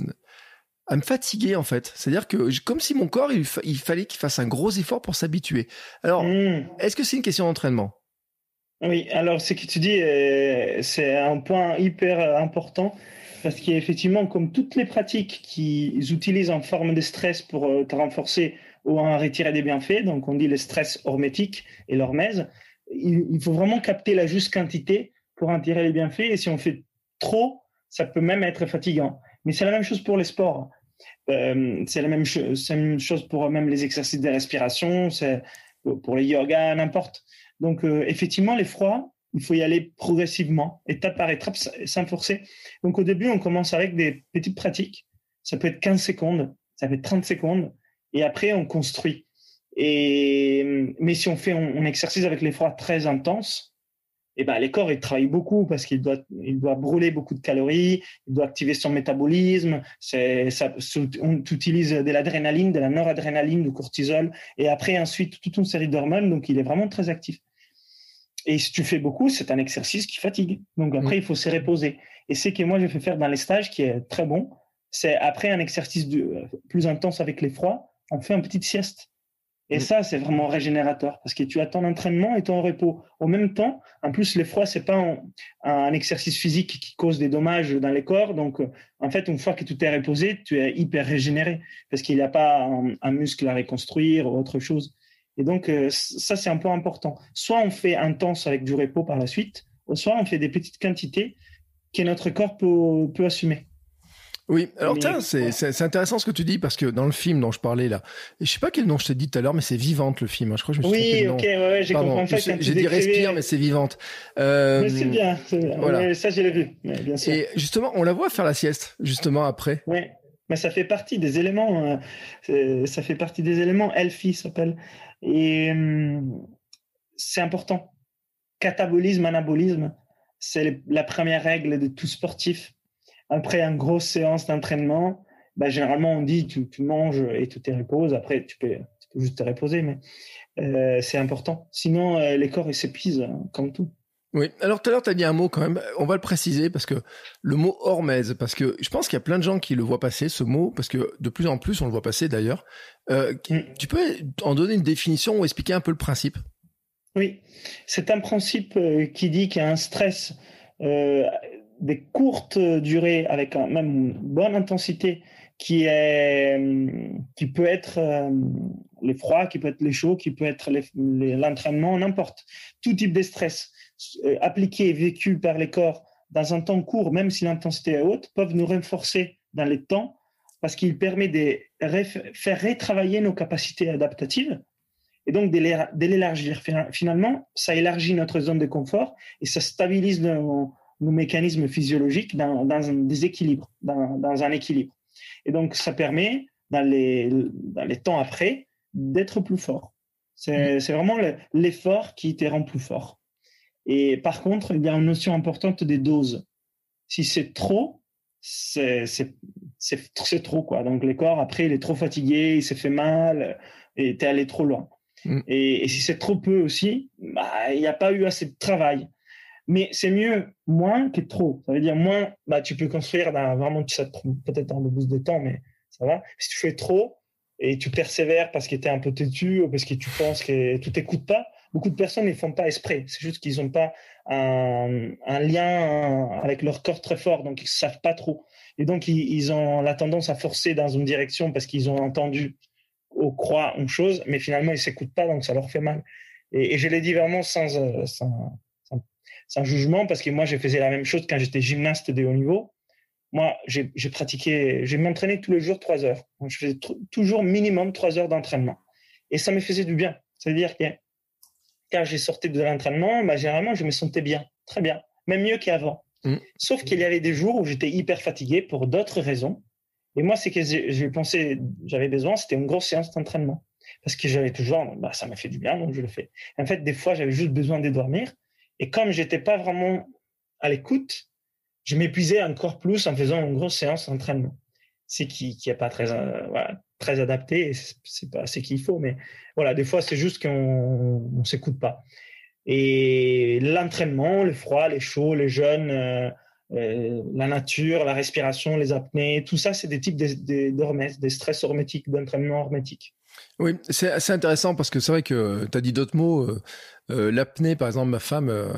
à me fatiguer en fait. C'est-à-dire que comme si mon corps, il, fallait qu'il fasse un gros effort pour s'habituer. Alors, hmm. est-ce que c'est une question d'entraînement? Oui, alors ce que tu dis, euh, c'est un point hyper important parce qu'effectivement, comme toutes les pratiques qui utilisent en forme de stress pour euh, te renforcer ou en retirer des bienfaits, donc on dit le stress hormétique et l'hormèse, il, faut vraiment capter la juste quantité pour en tirer les bienfaits. Et si on fait trop, ça peut même être fatigant. Mais c'est la même chose pour les sports. Euh, c'est la même, chose pour même les exercices de respiration, c'est pour les yoga, n'importe. Donc, euh, effectivement, les froids, il faut y aller progressivement, étape par étape, sans forcer. Donc, au début, on commence avec des petites pratiques. Ça peut être 15 secondes, ça peut être 30 secondes, et après, on construit. Et, mais si on fait un, exercice avec les froids très intenses, eh ben, les corps, ils travaillent beaucoup parce qu'il doit, il doit brûler beaucoup de calories, il doit activer son métabolisme. C'est, ça, on utilise de l'adrénaline, de la noradrénaline, du cortisol, et après, ensuite, toute une série d'hormones. Donc, il est vraiment très actif. Et si tu fais beaucoup, c'est un exercice qui fatigue. Donc après, il faut se reposer. Et c'est que moi, je fais faire dans les stages qui est très bon. C'est après un exercice plus intense avec les froids, on fait une petite sieste. Et mm. ça, c'est vraiment régénérateur parce que tu as ton entraînement et ton repos. Au même temps, en plus, les froids, c'est pas un, exercice physique qui cause des dommages dans les corps. Donc, euh, en fait, une fois que tout est reposé, tu es hyper régénéré parce qu'il n'y a pas un, muscle à reconstruire ou autre chose. Et donc, euh, ça, c'est un peu important. Soit on fait intense avec du repos par la suite, soit on fait des petites quantités que notre corps peut, assumer. Oui, alors tiens, c'est intéressant ce que tu dis parce que dans le film dont je parlais là, je sais pas quel nom je t'ai dit tout à l'heure, mais c'est Vivante le film. Hein. Je crois que je me suis Oui, ok, ouais, j'ai compris. J'ai dit Respire, mais c'est Vivante. Euh, c'est bien, Voilà. ça, je l'ai vu, bien sûr. Et justement, on la voit faire la sieste, justement après. Oui, mais ça fait partie des éléments. Euh, ça fait partie des éléments. Elfie s'appelle. Et hum, c'est important. Catabolisme, anabolisme, c'est la première règle de tout sportif. Après une grosse séance d'entraînement, bah, généralement on dit tu, tu manges et tu te reposes. Après, tu peux, juste te reposer, mais euh, c'est important. Sinon, euh, les corps s'épuisent, hein, comme tout. Oui. Alors tout à l'heure, tu as dit un mot quand même. On va le préciser parce que le mot hormèse, parce que je pense qu'il y a plein de gens qui le voient passer, ce mot, parce que de plus en plus, on le voit passer d'ailleurs. Euh, mm. Tu peux en donner une définition ou expliquer un peu le principe? Oui. C'est un principe qui dit qu'il y a un stress des courtes durées avec même une bonne intensité qui est qui peut être les froids, qui peut être les chauds, qui peut être l'entraînement, n'importe. Tout type de stress euh, appliqués et vécus par les corps dans un temps court, même si l'intensité est haute, peuvent nous renforcer dans les temps parce qu'il permet de faire retravailler nos capacités adaptatives et donc de l'élargir. Finalement, ça élargit notre zone de confort et ça stabilise nos, mécanismes physiologiques dans, un déséquilibre, dans, un équilibre. Et donc, ça permet, dans les, dans les temps après, d'être plus fort. C'est mmh. vraiment l'effort qui te rend plus fort. Et par contre, il y a une notion importante des doses. Si c'est trop, c'est trop quoi. Donc le corps après il est trop fatigué, il s'est fait mal et es allé trop loin. Mm. Et, si c'est trop peu aussi, bah, il n'y a pas eu assez de travail. Mais c'est mieux moins que trop. Ça veut dire moins, bah, tu peux construire dans, vraiment peut-être un peu plus de temps, mais ça va. Si tu fais trop et tu persévères parce que tu es un peu têtu ou parce que tu penses que tout t'écoute pas, beaucoup de personnes ne font pas esprit. C'est juste qu'ils n'ont pas un, lien avec leur corps très fort, donc ils ne savent pas trop. Et donc, ils, ont la tendance à forcer dans une direction parce qu'ils ont entendu ou croient une chose, mais finalement, ils ne s'écoutent pas, donc ça leur fait mal. Et, je l'ai dit vraiment sans, euh, sans, sans, jugement, parce que moi, je faisais la même chose quand j'étais gymnaste de haut niveau. Moi, j'ai pratiqué, j'ai m'entraîné tous les jours trois heures. je faisais toujours minimum trois heures d'entraînement. Et ça me faisait du bien. C'est-à-dire que quand j'ai sorti de l'entraînement, bah, généralement, je me sentais bien, très bien, même mieux qu'avant. Mm. Sauf qu'il y avait des jours où j'étais hyper fatigué pour d'autres raisons. Et moi, c'est que j'ai pensé, j'avais besoin, c'était une grosse séance d'entraînement. Parce que j'avais toujours, bah, ça m'a fait du bien, donc je le fais. En fait, des fois, j'avais juste besoin de dormir. Et comme j'étais pas vraiment à l'écoute, je m'épuisais encore plus en faisant une grosse séance d'entraînement. C'est qui, qui est pas très, euh, voilà, très adapté. C'est pas ce qu'il faut, mais voilà, des fois c'est juste qu'on on, s'écoute pas. Et l'entraînement, le froid, les chauds, les jeunes, euh, la nature, la respiration, les apnées, tout ça, c'est des types de, des stress hormétiques, d'entraînement hormétique. Oui, c'est assez intéressant parce que c'est vrai que tu as dit d'autres mots. Euh, euh, l'apnée, par exemple, ma femme, euh,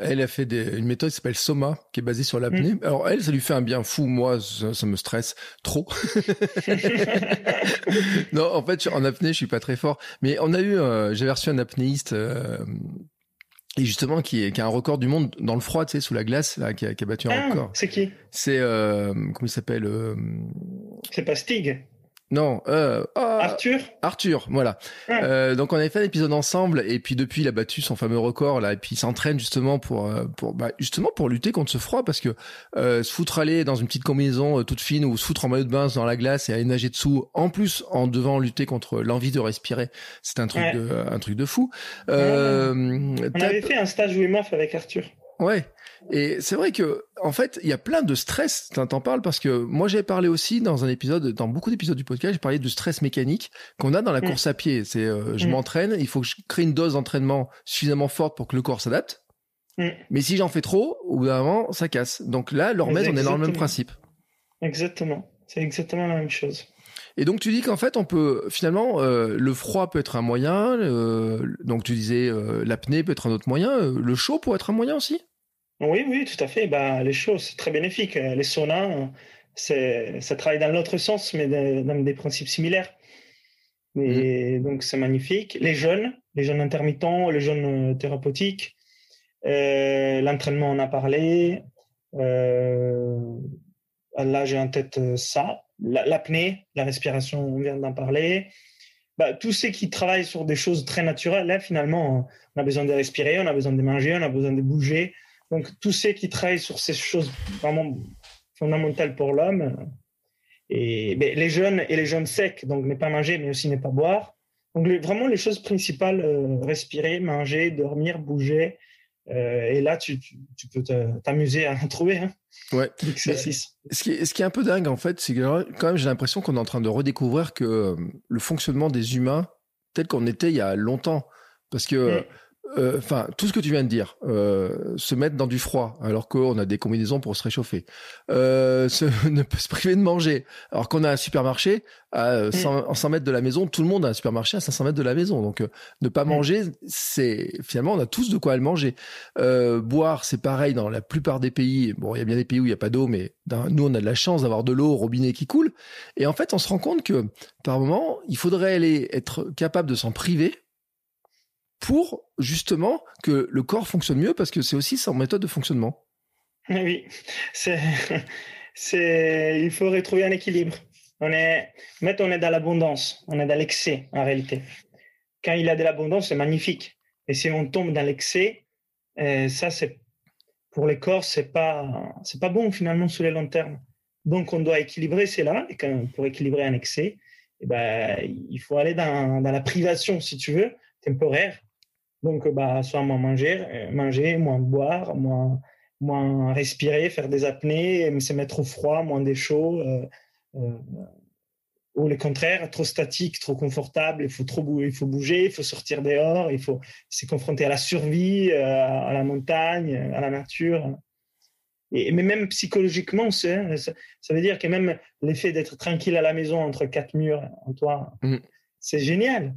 elle a fait une méthode qui s'appelle Soma, qui est basée sur l'apnée. Mm. Alors elle, ça lui fait un bien fou. Moi, ça, me stresse trop. non, en fait, en apnée, je suis pas très fort. Mais on a eu, j'avais reçu un apnéiste. et justement, qui, est, qui a un record du monde dans le froid, tu sais, sous la glace, là, qui a, qui a battu un ah, record. C'est qui? C'est comment il s'appelle C'est pas Stig? Non, euh, ah, Arthur? Arthur, voilà. Ah. Euh, donc on avait fait un épisode ensemble et puis depuis il a battu son fameux record là et puis il s'entraîne justement pour euh, pour bah, justement pour lutter contre ce froid parce que euh, se foutre aller dans une petite combinaison euh, toute fine ou se foutre en maillot de bain dans la glace et aller nager dessous en plus en devant lutter contre l'envie de respirer, c'est un truc de un truc de fou. on avait fait un stage Wim Hof avec Arthur. Ouais. Et c'est vrai que, en fait, il y a plein de stress. T'en parles parce que moi, j'ai parlé aussi dans un épisode, dans beaucoup d'épisodes du podcast, j'ai parlé de stress mécanique qu'on a dans la mm. course à pied. C'est, euh, je mm. m'entraîne, il faut que je crée une dose d'entraînement suffisamment forte pour que le corps s'adapte. Mm. Mais si j'en fais trop, au bout d'un moment, ça casse. Donc là, remettre, on est dans le même principe. Exactement. C'est exactement la même chose. Et donc tu dis qu'en fait on peut finalement euh, le froid peut être un moyen, donc tu disais euh, l'apnée peut être un autre moyen, le chaud peut être un moyen aussi? Oui, oui, tout à fait. Bah, les choses, c'est très bénéfique. Les saunas, c'est, ça travaille dans l'autre sens, mais dans des principes similaires. Et mmh. donc, c'est magnifique. Les jeunes, les jeunes intermittents, les jeunes euh, thérapeutiques, euh, l'entraînement, on a parlé. Euh, là, j'ai en tête ça. L'apnée, la respiration, on vient d'en parler. Bah, tous ceux qui travaillent sur des choses très naturelles, là, finalement, on a besoin de respirer, on a besoin de manger, on a besoin de bouger. Donc, tous ceux qui travaillent sur ces choses vraiment fondamentales pour l'homme, et ben, les jeunes et les jeunes secs, donc ne pas manger, mais aussi ne pas boire. Donc, vraiment, les choses principales, euh, respirer, manger, dormir, bouger. Euh, et là, tu, peux t'amuser à en trouver. Hein, ouais. Ce qui, est, ce qui est un peu dingue, en fait, c'est que quand même, j'ai l'impression qu'on est en train de redécouvrir que euh, le fonctionnement des humains, tel qu'on était il y a longtemps. Parce que. Mm. Euh, enfin, tout ce que tu viens de dire, euh, se mettre dans du froid alors qu'on a des combinaisons pour se réchauffer, euh, se, ne peut se priver de manger alors qu'on a un supermarché à 100, 100, mètres de la maison, tout le monde a un supermarché à 500 mètres de la maison, donc ne pas manger, c'est finalement on a tous de quoi le manger. boire, c'est pareil dans la plupart des pays. Bon, il y a bien des pays où il y a pas d'eau, mais nous on a de la chance d'avoir de l'eau au robinet qui coule. Et en fait, on se rend compte que par moment, il faudrait aller être capable de s'en priver pour justement que le corps fonctionne mieux parce que c'est aussi sa méthode de fonctionnement. Oui, c'est, il faut retrouver un équilibre. On est, maintenant, on est dans l'abondance, on est dans l'excès en réalité. Quand il y a de l'abondance, c'est magnifique. Et si on tombe dans l'excès, euh, ça, c'est pour les corps, c'est pas, c'est pas bon finalement sur le long terme. Donc, on doit équilibrer cela. Et quand, pour équilibrer un excès, eh ben, il faut aller dans la privation, si tu veux, temporaire, donc, bah, soit moins manger, euh, manger, moins boire, moins, moins respirer, faire des apnées, se mettre au froid, moins des chauds. Euh, euh, ou le contraire, trop statique, trop confortable, il faut trop bouger, il faut bouger, il faut sortir dehors, il faut se confronter à la survie, à la montagne, à la nature. Et, mais même psychologiquement, ça, ça veut dire que même l'effet d'être tranquille à la maison entre quatre murs en toi, mmh. c'est génial.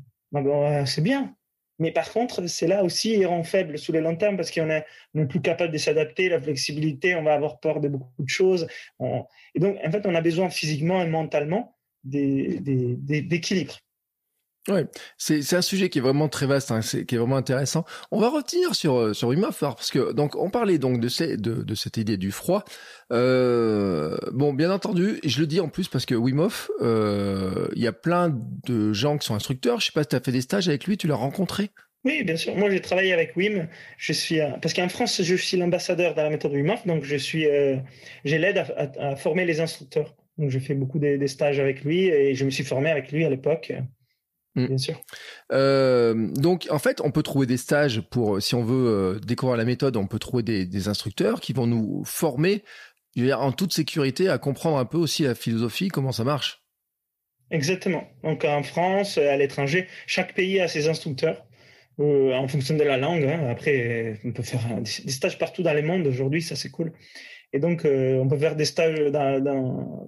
C'est bien. Mais par contre, c'est là aussi, il rend faible sous les long terme parce qu'on n'est plus capable de s'adapter, la flexibilité, on va avoir peur de beaucoup de choses. Et donc, en fait, on a besoin physiquement et mentalement d'équilibre. Ouais, c'est un sujet qui est vraiment très vaste, hein, qui est vraiment intéressant. On va retenir sur euh, sur Wim Hof parce que donc on parlait donc de ces, de, de cette idée du froid. Euh, bon, bien entendu, et je le dis en plus parce que Wim Hof, euh, il y a plein de gens qui sont instructeurs. Je sais pas si tu as fait des stages avec lui, tu l'as rencontré? Oui, bien sûr. Moi, j'ai travaillé avec Wim. Je suis parce qu'en France, je suis l'ambassadeur de la méthode Wim Hof, donc je suis j'ai l'aide à, à, former les instructeurs. Donc j'ai fait beaucoup des, des stages avec lui et je me suis formé avec lui à l'époque. Mm. Bien sûr. Euh, donc, en fait, on peut trouver des stages pour, si on veut euh, découvrir la méthode, on peut trouver des, instructeurs qui vont nous former en toute sécurité à comprendre un peu aussi la philosophie, comment ça marche. Exactement. Donc, en France, à l'étranger, chaque pays a ses instructeurs. Euh, en fonction de la langue. Hein. Après, on peut faire des stages partout dans le monde aujourd'hui, ça c'est cool. Et donc, on peut faire des stages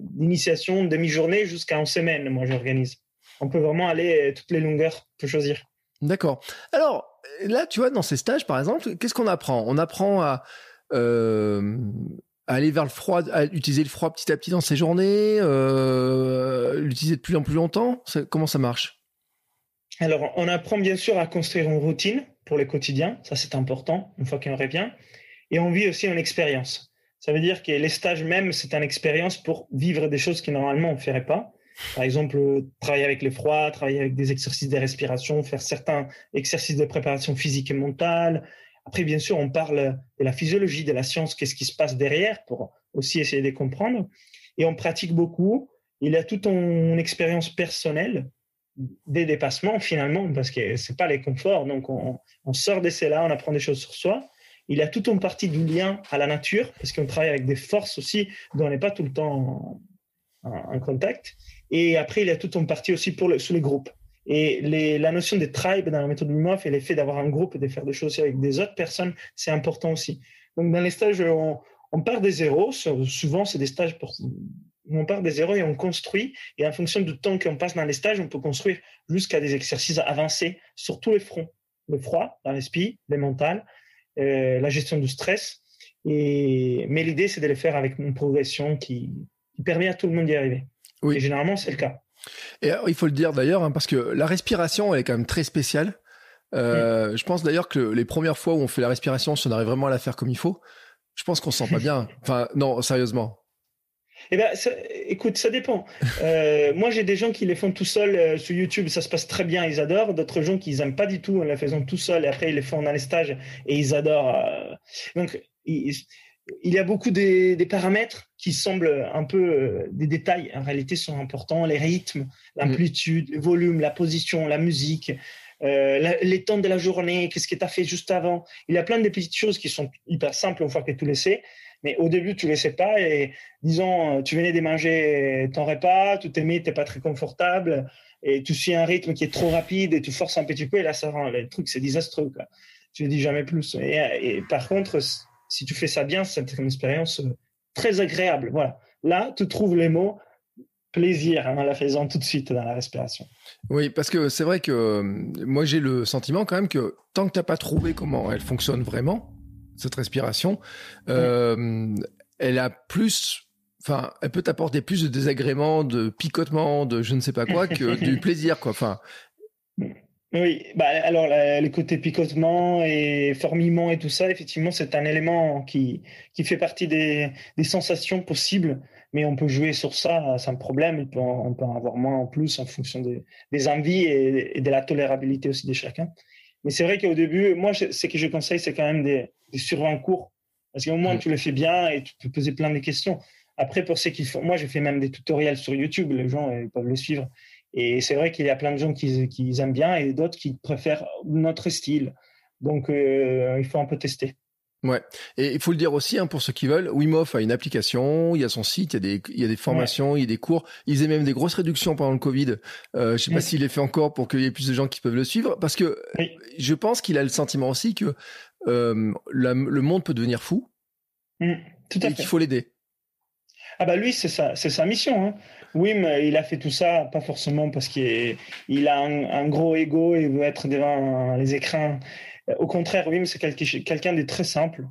d'initiation, demi-journée jusqu'à une semaine, moi j'organise. On peut vraiment aller toutes les longueurs, on peut choisir. D'accord. Alors, là, tu vois, dans ces stages, par exemple, qu'est-ce qu'on apprend? On apprend à, aller vers le froid, à utiliser le froid petit à petit dans ses journées, l'utiliser de plus en plus longtemps? Comment ça marche? Alors, on apprend bien sûr à construire une routine pour le quotidien, ça c'est important, une fois qu'on revient, et on vit aussi une expérience. Ça veut dire que les stages même, c'est une expérience pour vivre des choses que normalement on ne ferait pas. Par exemple, travailler avec le froid, travailler avec des exercices de respiration, faire certains exercices de préparation physique et mentale. Après, bien sûr, on parle de la physiologie, de la science, qu'est-ce qui se passe derrière pour aussi essayer de comprendre. Et on pratique beaucoup. Il y a toute une expérience personnelle des dépassements finalement, parce que c'est pas les conforts. Donc on, sort de là, on apprend des choses sur soi. Il y a toute une partie du lien à la nature, parce qu'on travaille avec des forces aussi dont on n'est pas tout le temps en, contact. Et après, il y a toute une partie aussi pour le, sous les groupes. Et les, la notion des tribes dans la méthode MIMOF et l'effet d'avoir un groupe et de faire des choses avec des autres personnes, c'est important aussi. Donc dans les stages, on, part des zéros. Souvent, c'est des stages pour on part des zéros et on construit. Et en fonction du temps qu'on passe dans les stages, on peut construire jusqu'à des exercices avancés sur tous les fronts. Le froid, la respi, le mental, euh, la gestion du stress. Mais l'idée, c'est de les faire avec une progression qui, permet à tout le monde d'y arriver. Oui. Et généralement, c'est le cas. Et il faut le dire d'ailleurs, hein, parce que la respiration, elle est quand même très spéciale. Euh, Je pense d'ailleurs que les premières fois où on fait la respiration, si on arrive vraiment à la faire comme il faut, je pense qu'on se sent pas bien. Enfin, non, sérieusement. Eh ben, écoute, ça dépend. Euh, moi, j'ai des gens qui les font tout seuls euh, sur YouTube, ça se passe très bien, ils adorent. D'autres gens qui n'aiment pas du tout en la faisant tout seul, et après ils les font dans les stages et ils adorent. Euh. Donc, il, y a beaucoup des, paramètres qui semblent un peu des détails, en réalité, sont importants. Les rythmes, l'amplitude, le volume, la position, la musique. les temps de la journée, qu'est-ce que tu as fait juste avant. Il y a plein de petites choses qui sont hyper simples une fois que tu les sais, mais au début, tu ne le sais pas. Et disons, tu venais de manger ton repas, tu t'es tu pas très confortable, et tu suis un rythme qui est trop rapide et tu forces un petit peu, et là, ça rend le truc, c'est désastreux. Quoi. Tu ne dis jamais plus. Et, par contre, si tu fais ça bien, c'est une expérience très agréable. Voilà. Là, tu trouves les mots plaisir en la faisant tout de suite dans la respiration. Oui, parce que c'est vrai que euh, moi j'ai le sentiment quand même que tant que tu n'as pas trouvé comment elle fonctionne vraiment, cette respiration, euh, elle a plus enfin, elle peut t'apporter plus de désagréments, de picotements, de je ne sais pas quoi, que du plaisir, quoi. Enfin. Oui, bah alors les côtés picotement et formillement et tout ça, effectivement, c'est un élément qui, qui fait partie des, des, sensations possibles, mais on peut jouer sur ça sans problème. On peut, on peut en avoir moins en plus en fonction des, des envies et, et, de la tolérabilité aussi de chacun. Mais c'est vrai qu'au début, moi, ce que je conseille, c'est quand même des, des surveillants courts. Parce qu'au moins, mm. tu le fais bien et tu peux poser plein de questions. Après, pour ceux qui font, moi, j'ai fait même des tutoriels sur YouTube, les gens ils peuvent le suivre. Et c'est vrai qu'il y a plein de gens qui, qui aiment bien et d'autres qui préfèrent notre style. Donc, euh, il faut un peu tester. Ouais, et il faut le dire aussi hein, pour ceux qui veulent, Wim Hof a une application, il y a son site, il y a des, il y a des formations, il y a des cours. Il faisait même des grosses réductions pendant le Covid. Euh, je sais pas s'il les fait encore pour qu'il y ait plus de gens qui peuvent le suivre, parce que je pense qu'il a le sentiment aussi que euh, le monde peut devenir fou tout à et qu'il faut l'aider. Ah bah lui, c'est sa, sa mission. Hein. Wim, il a fait tout ça, pas forcément parce qu'il a un, gros ego et veut être devant les écrans au contraire, Wim, c'est quelqu'un de très simple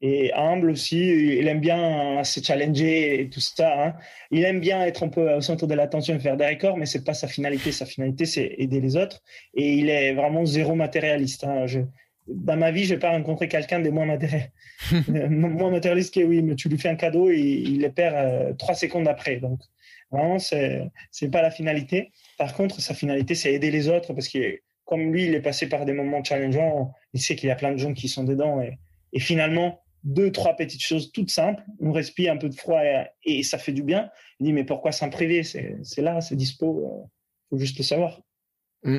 et humble aussi. Il aime bien se challenger et tout ça. Hein. Il aime bien être un peu au centre de l'attention et faire des records, mais c'est pas sa finalité. Sa finalité, c'est aider les autres. Et il est vraiment zéro matérialiste. Hein. Dans ma vie, je n'ai pas rencontré quelqu'un de moins, moins matérialiste que Wim. Tu lui fais un cadeau et il le perd euh, trois secondes après. Donc, vraiment, c'est n'est pas la finalité. Par contre, sa finalité, c'est aider les autres parce qu'il comme lui, il est passé par des moments challengeants, il sait qu'il y a plein de gens qui sont dedans. Et, finalement, deux, trois petites choses toutes simples, on respire un peu de froid et, ça fait du bien. Il dit, mais pourquoi s'en priver? C'est là, c'est dispo, il euh, faut juste le savoir. Mmh.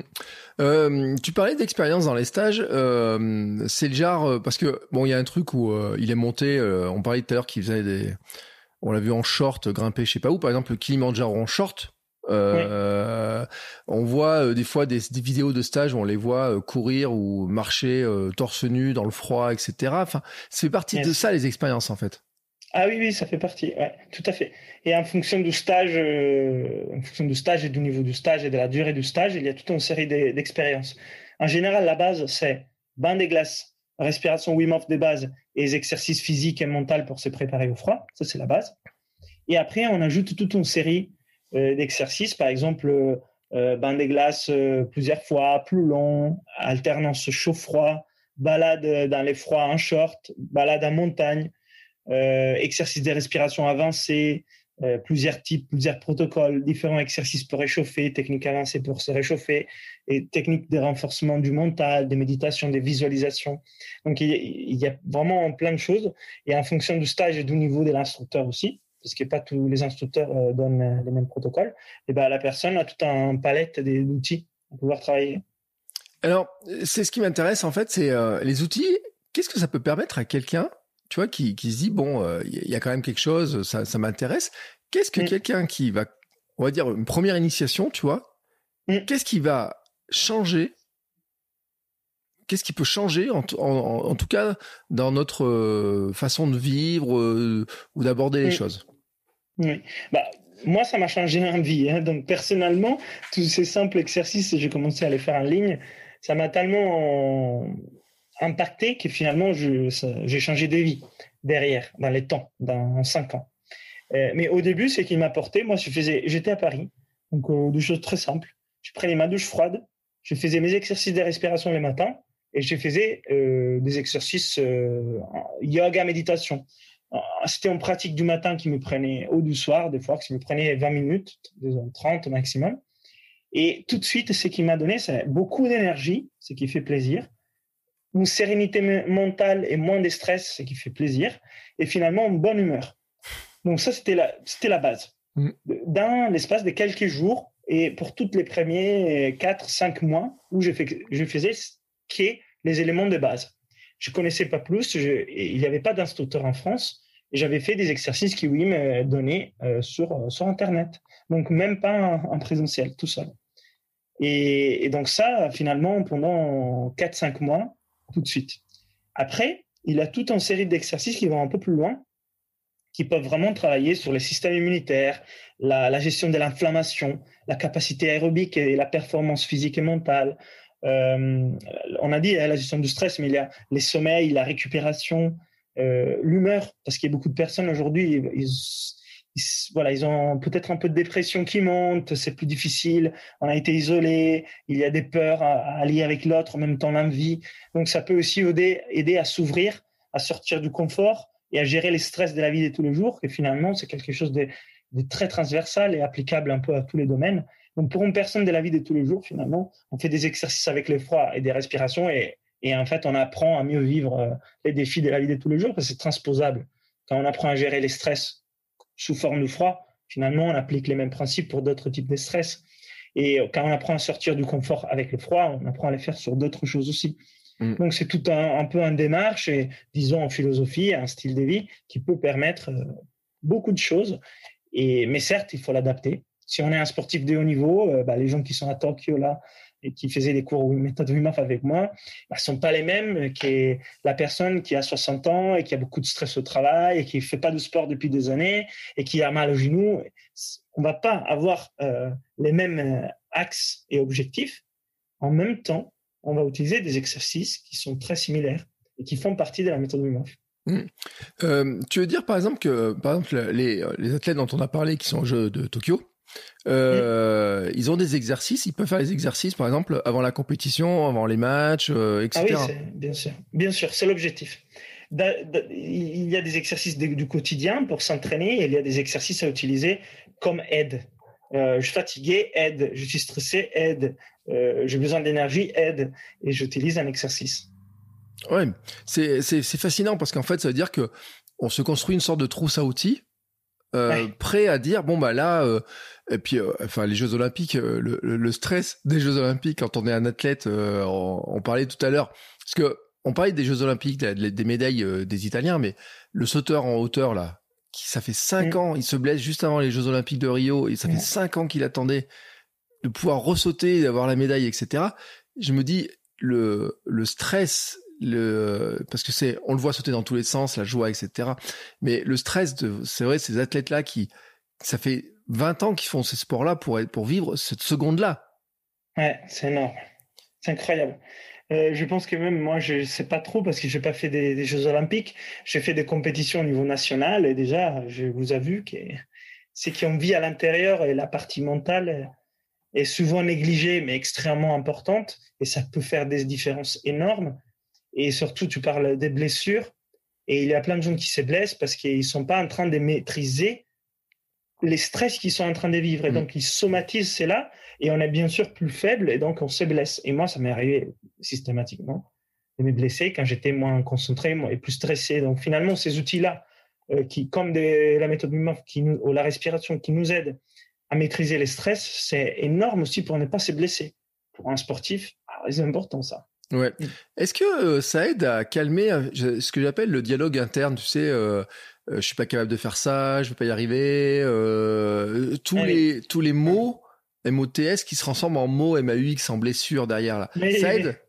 Euh, tu parlais d'expérience dans les stages. Euh, c'est le genre parce que bon, il y a un truc où il est monté. on parlait tout à l'heure qu'il faisait des. On l'a vu en short grimper, je sais pas où. Par exemple, le Kilimanjaro en short. Euh, On voit euh, des fois des, des, vidéos de stage où on les voit euh, courir ou marcher euh, torse nu dans le froid, etc. Enfin, c'est partie de ça les expériences en fait. Ah oui, oui, ça fait partie, ouais, tout à fait. Et en fonction du stage, euh, en fonction du stage et du niveau du stage et de la durée du stage, il y a toute une série d'expériences. En général, la base, c'est bain des glaces, respiration Wim Hof des bases et exercices physiques et mentaux pour se préparer au froid. Ça, c'est la base. Et après, on ajoute toute une série euh, d'exercices, par exemple, euh, bain des glaces plusieurs fois, plus long, alternance chaud-froid, balade dans les froids en short, balade en montagne, euh, exercices de respiration avancés, euh, plusieurs types, plusieurs protocoles, différents exercices pour réchauffer, techniques avancées pour se réchauffer, et techniques de renforcement du mental, des méditations, des visualisations. Donc il y, a, vraiment plein de choses, et en fonction du stage et du niveau de l'instructeur aussi, parce que pas tous les instructeurs euh, donnent les mêmes protocoles, et ben la personne a tout un palette d'outils pour pouvoir travailler. Alors, c'est ce qui m'intéresse en fait, c'est les outils. Qu'est-ce que ça peut permettre à quelqu'un tu vois, qui, qui se dit bon, il euh, y a quand même quelque chose, ça, ça m'intéresse. Qu'est-ce que mm. quelqu'un qui va, on va dire une première initiation, tu vois, mm. qu'est-ce qui va changer? Qu'est-ce qui peut changer, en, en, tout cas, dans notre euh, façon de vivre euh, ou d'aborder les mm. choses? Bah, moi, ça m'a changé en vie. Hein. Donc, personnellement, tous ces simples exercices, j'ai commencé à les faire en ligne, ça m'a tellement impacté que finalement, j'ai changé de vie derrière, dans les temps, dans cinq ans. Euh, mais au début, ce qui m'apportait, moi, je faisais, j'étais à Paris, donc euh, des choses très simples. Je prenais ma douche froide, je faisais mes exercices de respiration le matin et je faisais euh, des exercices yoga, méditation. C'était en pratique du matin qui me prenait, ou du soir, des fois, qui me prenait 20 minutes, 30 maximum. Et tout de suite, ce qui m'a donné, c'est beaucoup d'énergie, ce qui fait plaisir, une sérénité mentale et moins de stress, ce qui fait plaisir, et finalement une bonne humeur. Donc ça, c'était la, c'était la base. Mm. Dans l'espace de quelques jours, et pour tous les premiers 4, 5 mois, où je, fais, je faisais qui les éléments de base. Je connaissais pas plus, il n'y avait pas d'instructeur en France, et j'avais fait des exercices qui, oui, me donnaient euh, sur, euh, sur Internet. Donc même pas en, présentiel, tout seul. Et, et, donc ça, finalement, pendant 4-5 mois, tout de suite. Après, il a toute une série d'exercices qui vont un peu plus loin, qui peuvent vraiment travailler sur le système immunitaire, la, gestion de l'inflammation, la capacité aérobique et la performance physique et mentale. Euh, on a dit hein, la gestion du stress, mais il y a les sommeils, la récupération, euh, l'humeur, parce qu'il y a beaucoup de personnes aujourd'hui, ils, voilà, ils ont peut-être un peu de dépression qui monte, c'est plus difficile, on a été isolé, il y a des peurs à, lier avec l'autre, en même temps l'envie. Donc ça peut aussi aider, à s'ouvrir, à sortir du confort et à gérer les stress de la vie de tous les jours. Et finalement, c'est quelque chose de, de, très transversal et applicable un peu à tous les domaines. Donc pour une personne de la vie de tous les jours, finalement, on fait des exercices avec le froid et des respirations et, et en fait, on apprend à mieux vivre euh, les défis de la vie de tous les jours parce que c'est transposable. Quand on apprend à gérer les stress sous forme de froid, finalement, on applique les mêmes principes pour d'autres types de stress. Et quand on apprend à sortir du confort avec le froid, on apprend à les faire sur d'autres choses aussi. Mm. Donc, c'est tout un, peu une démarche et, disons, en philosophie, un style de vie qui peut permettre euh, beaucoup de choses. Et, mais certes, il faut l'adapter. Si on est un sportif de haut niveau, euh, bah, les gens qui sont à Tokyo, là, et qui faisaient des cours méthode Wim Hof avec moi, ne bah, sont pas les mêmes que la personne qui a 60 ans et qui a beaucoup de stress au travail et qui fait pas de sport depuis des années et qui a mal au genou. On va pas avoir euh, les mêmes euh, axes et objectifs. En même temps, on va utiliser des exercices qui sont très similaires et qui font partie de la méthode Wim Hof. Mmh. Euh, tu veux dire par exemple que par exemple les, les athlètes dont on a parlé qui sont aux Jeux de Tokyo, euh, ils ont des exercices, ils peuvent faire des exercices, par exemple, avant la compétition, avant les matchs, euh, etc. Ah oui, bien sûr, bien sûr, c'est l'objectif. Il y a des exercices du quotidien pour s'entraîner et il y a des exercices à utiliser comme aide. Euh, je suis fatigué, aide. Je suis stressé, aide. J'ai besoin d'énergie, aide. Et j'utilise un exercice. Ouais, c'est fascinant parce qu'en fait, ça veut dire que on se construit une sorte de trousse à outils euh, prêt à dire bon bah là euh, et puis euh, enfin les Jeux Olympiques le, le, stress des Jeux Olympiques quand on est un athlète on, parlait tout à l'heure parce que on parlait des Jeux Olympiques des, médailles des Italiens mais le sauteur en hauteur là qui ça fait cinq mm. ans il se blesse juste avant les Jeux Olympiques de Rio et ça fait mm. cinq ans qu'il attendait de pouvoir ressauter d'avoir la médaille etc je me dis le le stress le, parce que c'est, on le voit sauter dans tous les sens, la joie, etc. Mais le stress de, c'est vrai, ces athlètes-là qui, ça fait 20 ans qu'ils font ces sports-là pour, pour vivre cette seconde-là. Ouais, c'est énorme. C'est incroyable. Euh, je pense que même moi, je ne sais pas trop parce que je n'ai pas fait des, Jeux Olympiques. J'ai fait des compétitions au niveau national et déjà, je vous ai vu que c'est qu'on vit à l'intérieur et la partie mentale est souvent négligée mais extrêmement importante et ça peut faire des différences énormes. Et surtout, tu parles des blessures et il y a plein de gens qui se blessent parce qu'ils ne sont pas en train de maîtriser les stress qu'ils sont en train de vivre. Et mm. donc, ils somatisent cela et on est bien sûr plus faible et donc on se blesse. Et moi, ça m'est arrivé systématiquement de me blesser quand j'étais moins concentré et plus stressé. Donc, finalement, ces outils-là, euh, qui, comme la méthode qui ou la respiration qui nous aident à maîtriser les stress, c'est énorme aussi pour ne pas se blesser. Pour un sportif, ah, c'est important ça. Ouais. Est-ce que euh, ça aide à calmer euh, ce que j'appelle le dialogue interne, tu sais, euh, je suis pas capable de faire ça, je vais pas y arriver. Euh, tous les tous les mots MOTS qui se transforment en mots MAUX en blessure derrière là. ça aide?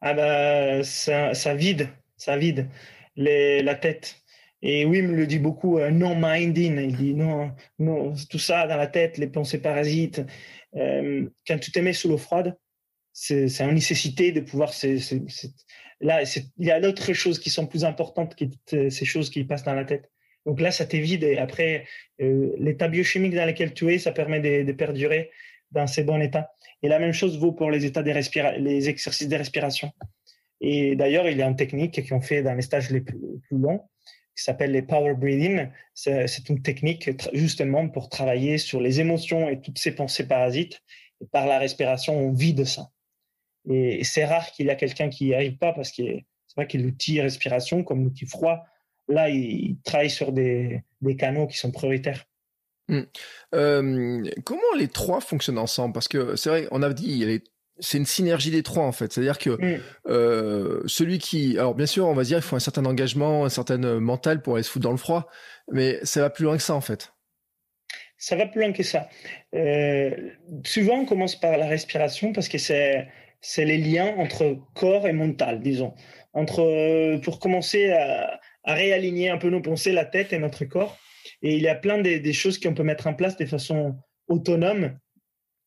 Ah bah ça, ça vide, ça vide les, la tête. Et oui, me le dit beaucoup, euh, non minding. Il dit non, non, tout ça dans la tête, les pensées parasites. Euh, quand tu te mets sous l'eau froide, c'est une nécessité de pouvoir là, il y a d'autres choses qui sont plus importantes que ces choses qui passent dans la tête. Donc là, ça t'évite. Et après, euh, l'état biochimique dans lequel tu es, ça permet de, perdurer dans ces bons états. Et la même chose vaut pour les états des exercices de respiration. Et d'ailleurs, il y a une technique qui ont fait dans les stages les plus, longs, qui s'appelle les power breathing. C'est une technique justement pour travailler sur les émotions et toutes ces pensées parasites. Et par la respiration, on vide ça. Et c'est rare qu'il y a quelqu'un qui n'y arrive pas parce que c'est vrai que l'outil respiration, comme l'outil froid, là, il, travaille sur des, des, canaux qui sont prioritaires. Hmm. Euh, comment les trois fonctionnent ensemble? Parce que c'est vrai, on a dit, c'est une synergie des trois en fait. C'est-à-dire que hmm. euh, celui qui, alors bien sûr, on va dire, il faut un certain engagement, un certain mental pour aller se foutre dans le froid, mais ça va plus loin que ça en fait. Ça va plus loin que ça. Euh, souvent, on commence par la respiration parce que c'est c'est les liens entre corps et mental, disons. Entre, euh, pour commencer à, réaligner un peu nos pensées, la tête et notre corps. Et il y a plein des, choses qu'on peut mettre en place de façon autonome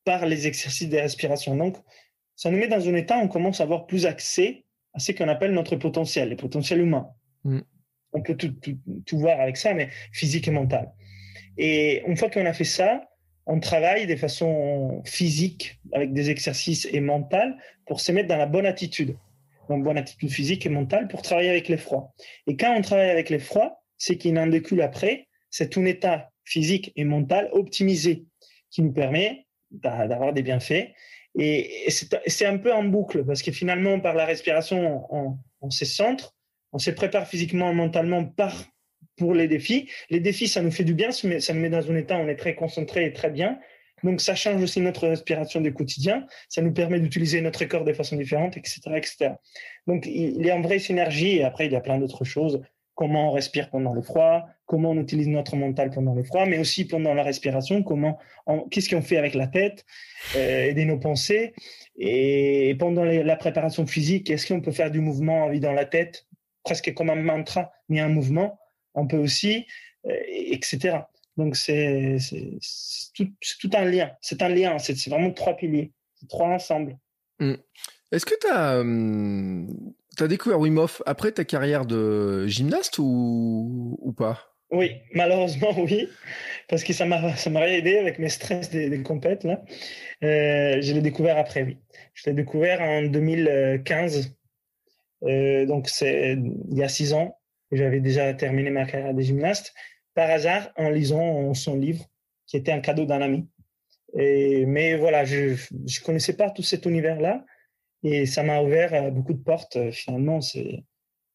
par les exercices de respiration. Donc, ça nous met dans un état où on commence à avoir plus accès à ce qu'on appelle notre potentiel, le potentiel humain. Mm. On peut tout, tout, voir avec ça, mais physique et mental. Et une fois qu'on a fait ça, on travaille de façon physique avec des exercices et mental pour se mettre dans la bonne attitude. Donc, bonne attitude physique et mentale pour travailler avec les froids. Et quand on travaille avec les froids, c'est qu'il n'en découle après, c'est un état physique et mental optimisé qui nous permet d'avoir des bienfaits. Et c'est un peu en boucle parce que finalement, par la respiration, on, on se centre, on se prépare physiquement et mentalement par pour les défis. Les défis, ça nous fait du bien, ça nous met dans un état où on est très concentré et très bien. Donc, ça change aussi notre respiration du quotidien. Ça nous permet d'utiliser notre corps de façon différente, etc., etc. Donc, il y a une vraie synergie. Et après, il y a plein d'autres choses. Comment on respire pendant le froid, comment on utilise notre mental pendant le froid, mais aussi pendant la respiration, comment, qu'est-ce qu'on fait avec la tête, euh, aider nos pensées. Et pendant la préparation physique, est-ce qu'on peut faire du mouvement en dans la tête, presque comme un mantra, mais un mouvement on peut aussi, euh, etc. Donc c'est tout, tout, un lien. C'est un lien. C'est vraiment trois piliers, trois ensembles. Hmm. Est-ce que tu as, hum, as, découvert Wim Hof après ta carrière de gymnaste ou, ou pas? Oui, malheureusement oui, parce que ça m'a ça m'a aidé avec mes stress des, des compètes là. Euh, je l'ai découvert après, oui. Je l'ai découvert en 2015, euh, donc c'est il y a six ans. J'avais déjà terminé ma carrière de gymnaste par hasard en lisant son livre, qui était un cadeau d'un ami. Et, mais voilà, je ne connaissais pas tout cet univers-là et ça m'a ouvert euh, beaucoup de portes. Euh, finalement, c'est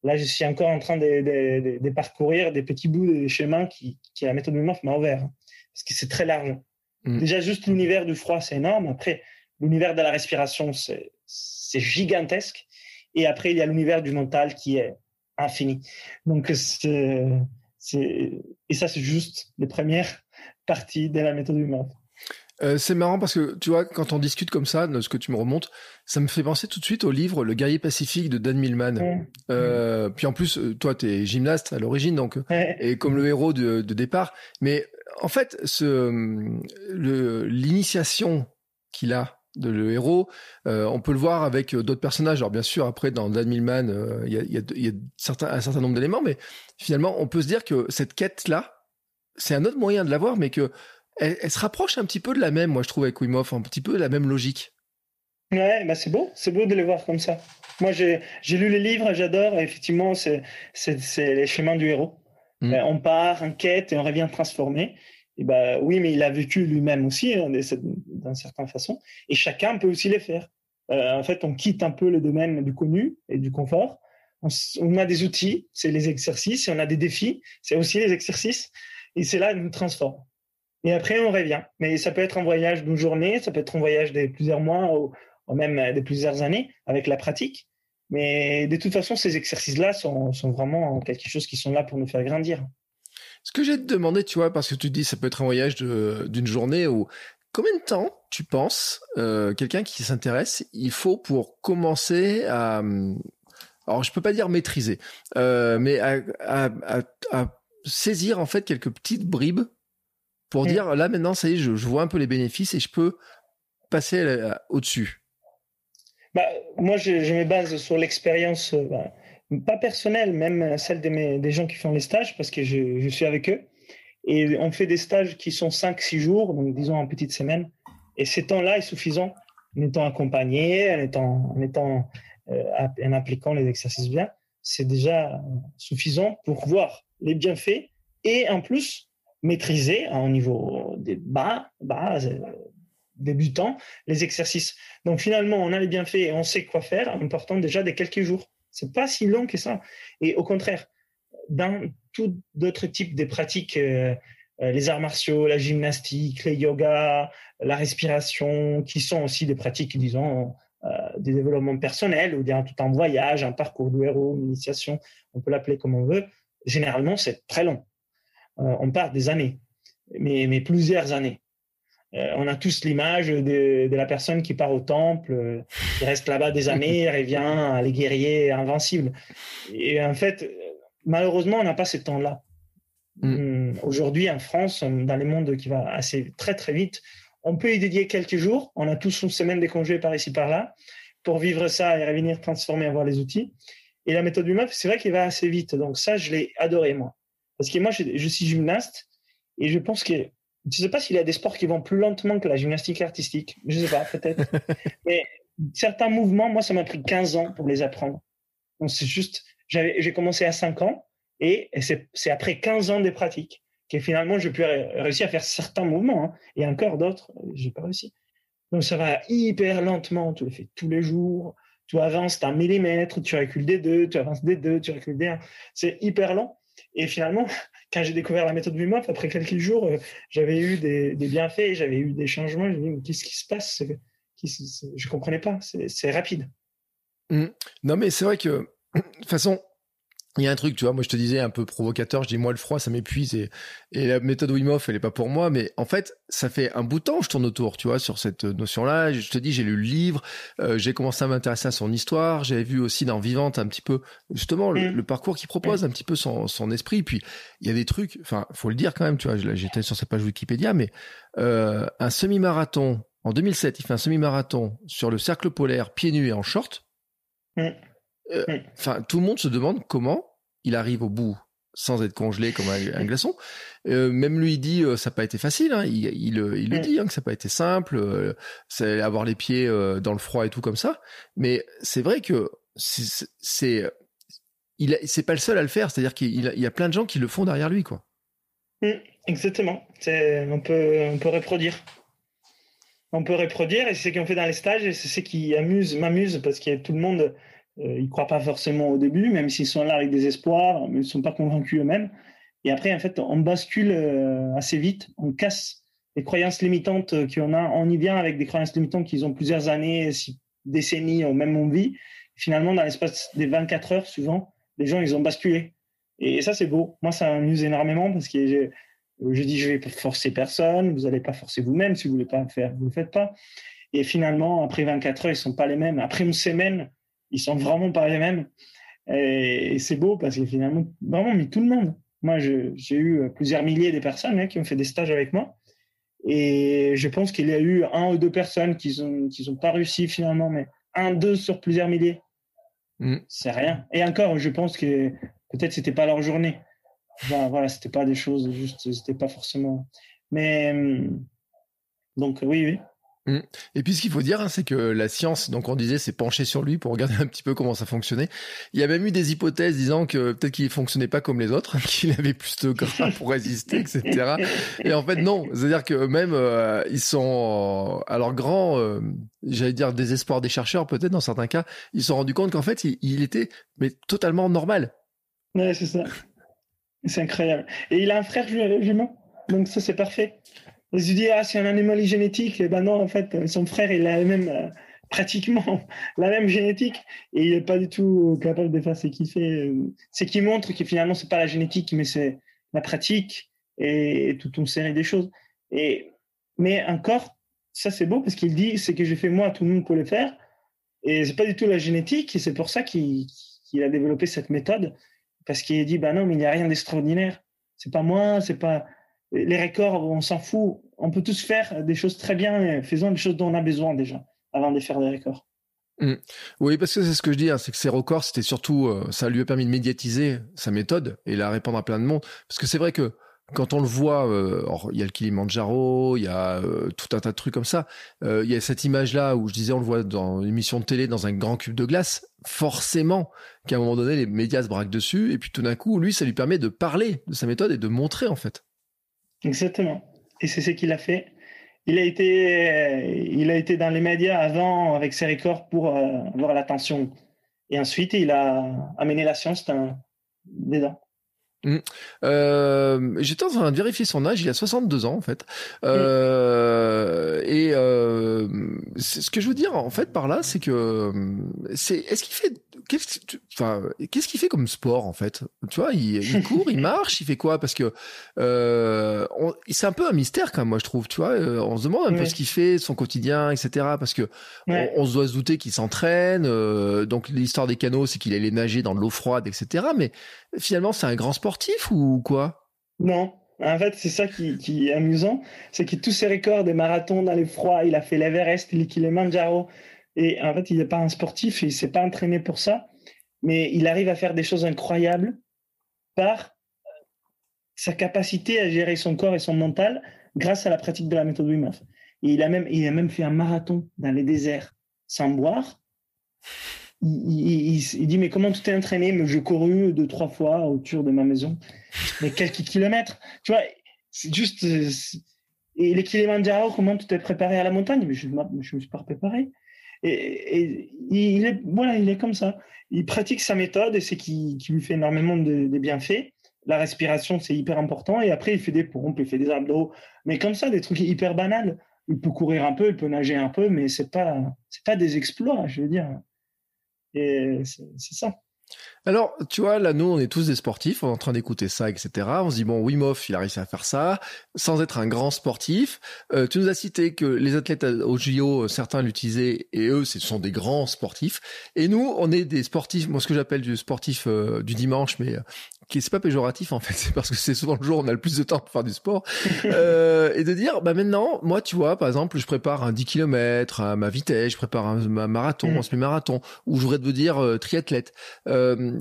là, je suis encore en train de, de, parcourir des petits bouts de chemin qui, qui la méthode Wim m'a ouvert hein, parce que c'est très large. Mm. Déjà, juste l'univers du froid, c'est énorme. Après, l'univers de la respiration, c'est gigantesque. Et après, il y a l'univers du mental qui est infini. Donc, c'est, et ça, c'est juste les premières parties de la méthode humaine. Euh, c'est marrant parce que tu vois, quand on discute comme ça, de ce que tu me remontes, ça me fait penser tout de suite au livre Le guerrier pacifique de Dan Millman. Euh, puis en plus, euh, toi, tu es gymnaste à l'origine, donc et comme le héros de, de, départ. Mais en fait, ce l'initiation qu'il a de le héros, on peut le voir avec d'autres personnages. Alors bien sûr, après dans Dan Millman, il y a, y, a, y, a, certains, un certain nombre d'éléments, mais finalement, on peut se dire que cette quête là, c'est un autre moyen de l'avoir, mais que elle, se rapproche un petit peu de la même, moi je trouve avec Wim Hof, un petit peu de la même logique. Ouais, bah c'est beau, c'est beau de les voir comme ça. Moi j'ai lu les livres, j'adore, effectivement c'est les chemins du héros. Mm. On part, en quête et on revient transformé. Et bah oui, mais il a vécu lui-même aussi hein, d'une certaine façon. Et chacun peut aussi les faire. Euh, en fait, on quitte un peu le domaine du connu et du confort. On, a des outils, c'est les exercices, et on a des défis, c'est aussi les exercices. Et c'est là, nous transforme. Et après, on revient. Mais ça peut être un voyage d'une journée, ça peut être un voyage de plusieurs mois ou, même de plusieurs années avec la pratique. Mais de toute façon, ces exercices-là sont, vraiment quelque chose qui sont là pour nous faire grandir. Ce que j'ai te demandé, tu vois, parce que tu dis ça peut être un voyage d'une journée ou combien de temps tu penses euh, quelqu'un qui s'intéresse, il faut pour commencer à, alors je peux pas dire maîtriser, euh, mais à, à, à, saisir en fait quelques petites bribes pour mm. dire là maintenant ça y est, je, vois un peu les bénéfices et je peux passer au-dessus bah, Moi, je, me base sur l'expérience, euh, bah, pas personnelle, même celle des, gens qui font les stages, parce que je, suis avec eux. Et on fait des stages qui sont 5-6 jours, donc disons en petite semaine. Et ces temps-là est suffisant, en étant accompagné, en, étant, euh, en appliquant les exercices bien. C'est déjà suffisant pour voir les bienfaits et en plus maîtriser hein, au niveau des bas, bas euh, débutants les exercices. Donc finalement, on a les bienfaits et on sait quoi faire en partant déjà des quelques jours. C'est pas si long que ça. Et au contraire, dans tout d'autres types de pratiques, euh, euh, les arts martiaux, la gymnastique, les yoga, la respiration, qui sont aussi des pratiques, disons, euh, des développements personnels ou bien tout un voyage, un parcours de héros, une initiation, on peut l'appeler comme on veut. Généralement, c'est très long. Euh, on part des années, mais plusieurs années. Euh, on a tous l'image de, la personne qui part au temple, euh, qui reste là-bas des années, revient, les guerriers invincibles. Et en fait, malheureusement, on n'a pas ce temps-là. Mm. Hum, aujourd'hui, en France, dans le monde qui va assez très très vite, on peut y dédier quelques jours. On a tous une semaine de congés par ici par là pour vivre ça et revenir transformer, avoir les outils. Et la méthode du MAF, c'est vrai qu'il va assez vite. Donc ça, je l'ai adoré moi. Parce que moi, je, suis gymnaste et je pense que je ne sais pas s'il y a des sports qui vont plus lentement que la gymnastique artistique. Je ne sais pas, peut-être. Mais certains mouvements, moi, ça m'a pris 15 ans pour les apprendre. Donc, c'est juste, j'ai commencé à 5 ans et c'est après 15 ans de pratique que finalement, je pu réussir à faire certains mouvements. Hein. et encore d'autres, j'ai pas réussi. Donc, ça va hyper lentement. Tu le fais tous les jours. Tu avances d'un millimètre, tu recules des deux, tu avances des deux, tu recules des un. C'est hyper lent. Et finalement, quand j'ai découvert la méthode Wim après quelques jours, euh, j'avais eu des, bienfaits, j'avais eu des changements. Je me dit, qu'est-ce qui se passe? Je ne comprenais pas. C'est rapide. Mmh. Non, mais c'est vrai que, de toute façon, il y a un truc, tu vois, moi je te disais un peu provocateur, je dis moi le froid ça m'épuise et, et la méthode Wim Hof elle est pas pour moi, mais en fait ça fait un bout de temps que je tourne autour, tu vois, sur cette notion-là. Je te dis j'ai lu le livre, euh, j'ai commencé à m'intéresser à son histoire, j'avais vu aussi dans Vivante un petit peu justement le, mm. parcours qu'il propose, mm. un petit peu son, son esprit. Puis il y a des trucs, enfin faut le dire quand même, tu vois, j'étais sur sa page Wikipédia, mais euh, un semi-marathon en 2007, il fait un semi-marathon sur le cercle polaire pieds nus et en short. Euh, hmm. Enfin, tout le monde se demande comment il arrive au bout sans être congelé comme un, glaçon. Euh, même lui il dit euh, ça n'a pas été facile. Hein. Il, il, il, le hmm. dit hein, que ça n'a pas été simple. c'est avoir les pieds dans le froid et tout comme ça. Mais c'est vrai que c'est il c'est pas le seul à le faire. C'est-à-dire qu'il y a plein de gens qui le font derrière lui, quoi. Hmm, exactement. On peut on peut reproduire. On peut reproduire et c'est ce qu'on fait dans les stages et c'est ce qui amuse m'amuse parce que tout le monde euh, ils ne croient pas forcément au début, même s'ils sont là avec des espoirs, mais ils ne sont pas convaincus eux-mêmes. Et après, en fait, on bascule euh, assez vite, on casse les croyances limitantes qu'on a. On y vient avec des croyances limitantes qu'ils ont plusieurs années, décennies, ou même on vit. Finalement, dans l'espace des 24 heures, souvent, les gens, ils ont basculé. Et ça, c'est beau. Moi, ça m'amuse énormément parce que je dis, je vais forcer personne, vous n'allez pas forcer vous-même, si vous voulez pas le faire, vous ne le faites pas. Et finalement, après 24 heures, ils sont pas les mêmes. Après une semaine, ils sont vraiment pas les mêmes. Et, c'est beau parce que finalement, vraiment, mais tout le monde. Moi, j'ai eu plusieurs milliers de personnes hein, qui ont fait des stages avec moi. Et je pense qu'il y a eu un ou deux personnes qui n'ont qui ont pas réussi finalement, mais un, deux sur plusieurs milliers. Mm. C'est rien. Et encore, je pense que peut-être c'était pas leur journée. Voilà, voilà c'était pas des choses juste, c'était pas forcément. Mais hum, donc oui, oui. Mmh. Et puis ce qu'il faut dire, hein, c'est que la science, donc on disait, s'est penchée sur lui pour regarder un petit peu comment ça fonctionnait. Il y a même eu des hypothèses disant que peut-être qu'il fonctionnait pas comme les autres, qu'il avait plus de gras pour résister, etc. Et en fait non, c'est-à-dire que même euh, ils sont euh, alors grands, euh, j'allais dire désespoir des chercheurs peut-être dans certains cas, ils se sont rendus compte qu'en fait il, était mais totalement normal. Ouais, c'est ça. C'est incroyable. Et il a un frère jumeau, donc ça c'est parfait. On se dit, ah, c'est un anomalie génétique. Et ben non, en fait, son frère, il a même, euh, pratiquement la même génétique et il n'est pas du tout capable de faire ce qu'il fait. C'est qui montre que finalement, c'est pas la génétique, mais c'est la pratique et toute une série de choses. Et, mais encore, ça c'est beau parce qu'il dit, c'est que j'ai fait moi, tout le monde peut le faire. Et c'est pas du tout la génétique et c'est pour ça qu'il a développé cette méthode parce qu'il dit, bah non, mais il n'y a rien d'extraordinaire. C'est pas moi, c'est pas, les records, on s'en fout. On peut tous faire des choses très bien, faisons des choses dont on a besoin déjà, avant de faire des records. Mmh. Oui, parce que c'est ce que je dis, hein, c'est que ces records, c'était surtout, euh, ça lui a permis de médiatiser sa méthode et la répandre à plein de monde. Parce que c'est vrai que quand on le voit, euh, il y a le Kilimanjaro, il y a euh, tout un tas de trucs comme ça. il y a cette image-là où je disais, on le voit dans une émission de télé dans un grand cube de glace. Forcément, qu'à un moment donné, les médias se braquent dessus, et puis tout d'un coup, lui, ça lui permet de parler de sa méthode et de montrer en fait. Exactement. Et c'est ce qu'il a fait. Il a été, il a été dans les médias avant avec ses records pour euh, avoir l'attention. Et ensuite, il a amené la science dedans. Mmh. Euh, J'étais en train de vérifier son âge, il a 62 ans en fait. Euh, Et euh, ce que je veux dire en fait par là, c'est que c'est est-ce qu'il fait qu'est-ce enfin qu'est-ce qu'il fait comme sport en fait? Tu vois, il, il court, il marche, il fait quoi? Parce que euh, c'est un peu un mystère quand même, moi je trouve. Tu vois, euh, on se demande un peu ce qu'il fait, son quotidien, etc. Parce que on, se doit se douter qu'il s'entraîne. Euh, donc l'histoire des canaux, c'est qu'il allait nager dans de l'eau froide, etc. Mais finalement, c'est un grand ou quoi? Non. En fait, c'est ça qui, est amusant, c'est que tous ses records des marathons dans les froids, il a fait l'Everest, le Kilimanjaro, et en fait, il n'est pas un sportif, il s'est pas entraîné pour ça, mais il arrive à faire des choses incroyables par sa capacité à gérer son corps et son mental grâce à la pratique de la méthode Wim Hof. Il il a même fait un marathon dans les déserts sans boire il, dit mais comment tu t'es entraîné? Mais j'ai couru deux trois fois autour de ma maison. Mais quelques kilomètres, tu vois C'est juste euh, et les kilomètres comment tu t'es préparé à la montagne? Mais je ne me suis pas préparé. Et, il est voilà, il est comme ça. Il pratique sa méthode et c'est qui, qui lui fait énormément de, bienfaits. La respiration, c'est hyper important. Et après, il fait des pompes, il fait des abdos, mais comme ça, des trucs hyper banals. Il peut courir un peu, il peut nager un peu, mais c'est pas c'est pas des exploits, je veux dire. Et c'est ça. Alors, tu vois, là, nous, on est tous des sportifs, on est en train d'écouter ça, etc. On se dit, bon, Wim Hof, il a réussi à faire ça, sans être un grand sportif. Euh, tu nous as cité que les athlètes au JO, certains l'utilisaient, et eux, ce sont des grands sportifs. Et nous, on est des sportifs, moi, ce que j'appelle du sportif euh, du dimanche, mais qui c'est pas péjoratif en fait, c'est parce que c'est souvent le jour où on a le plus de temps pour faire du sport, euh, et de dire bah maintenant, moi tu vois, par exemple, je prépare un 10 km à ma vitesse, je prépare un, marathon, mmh. un semi-marathon, ou je voudrais te dire euh, triathlète. Euh,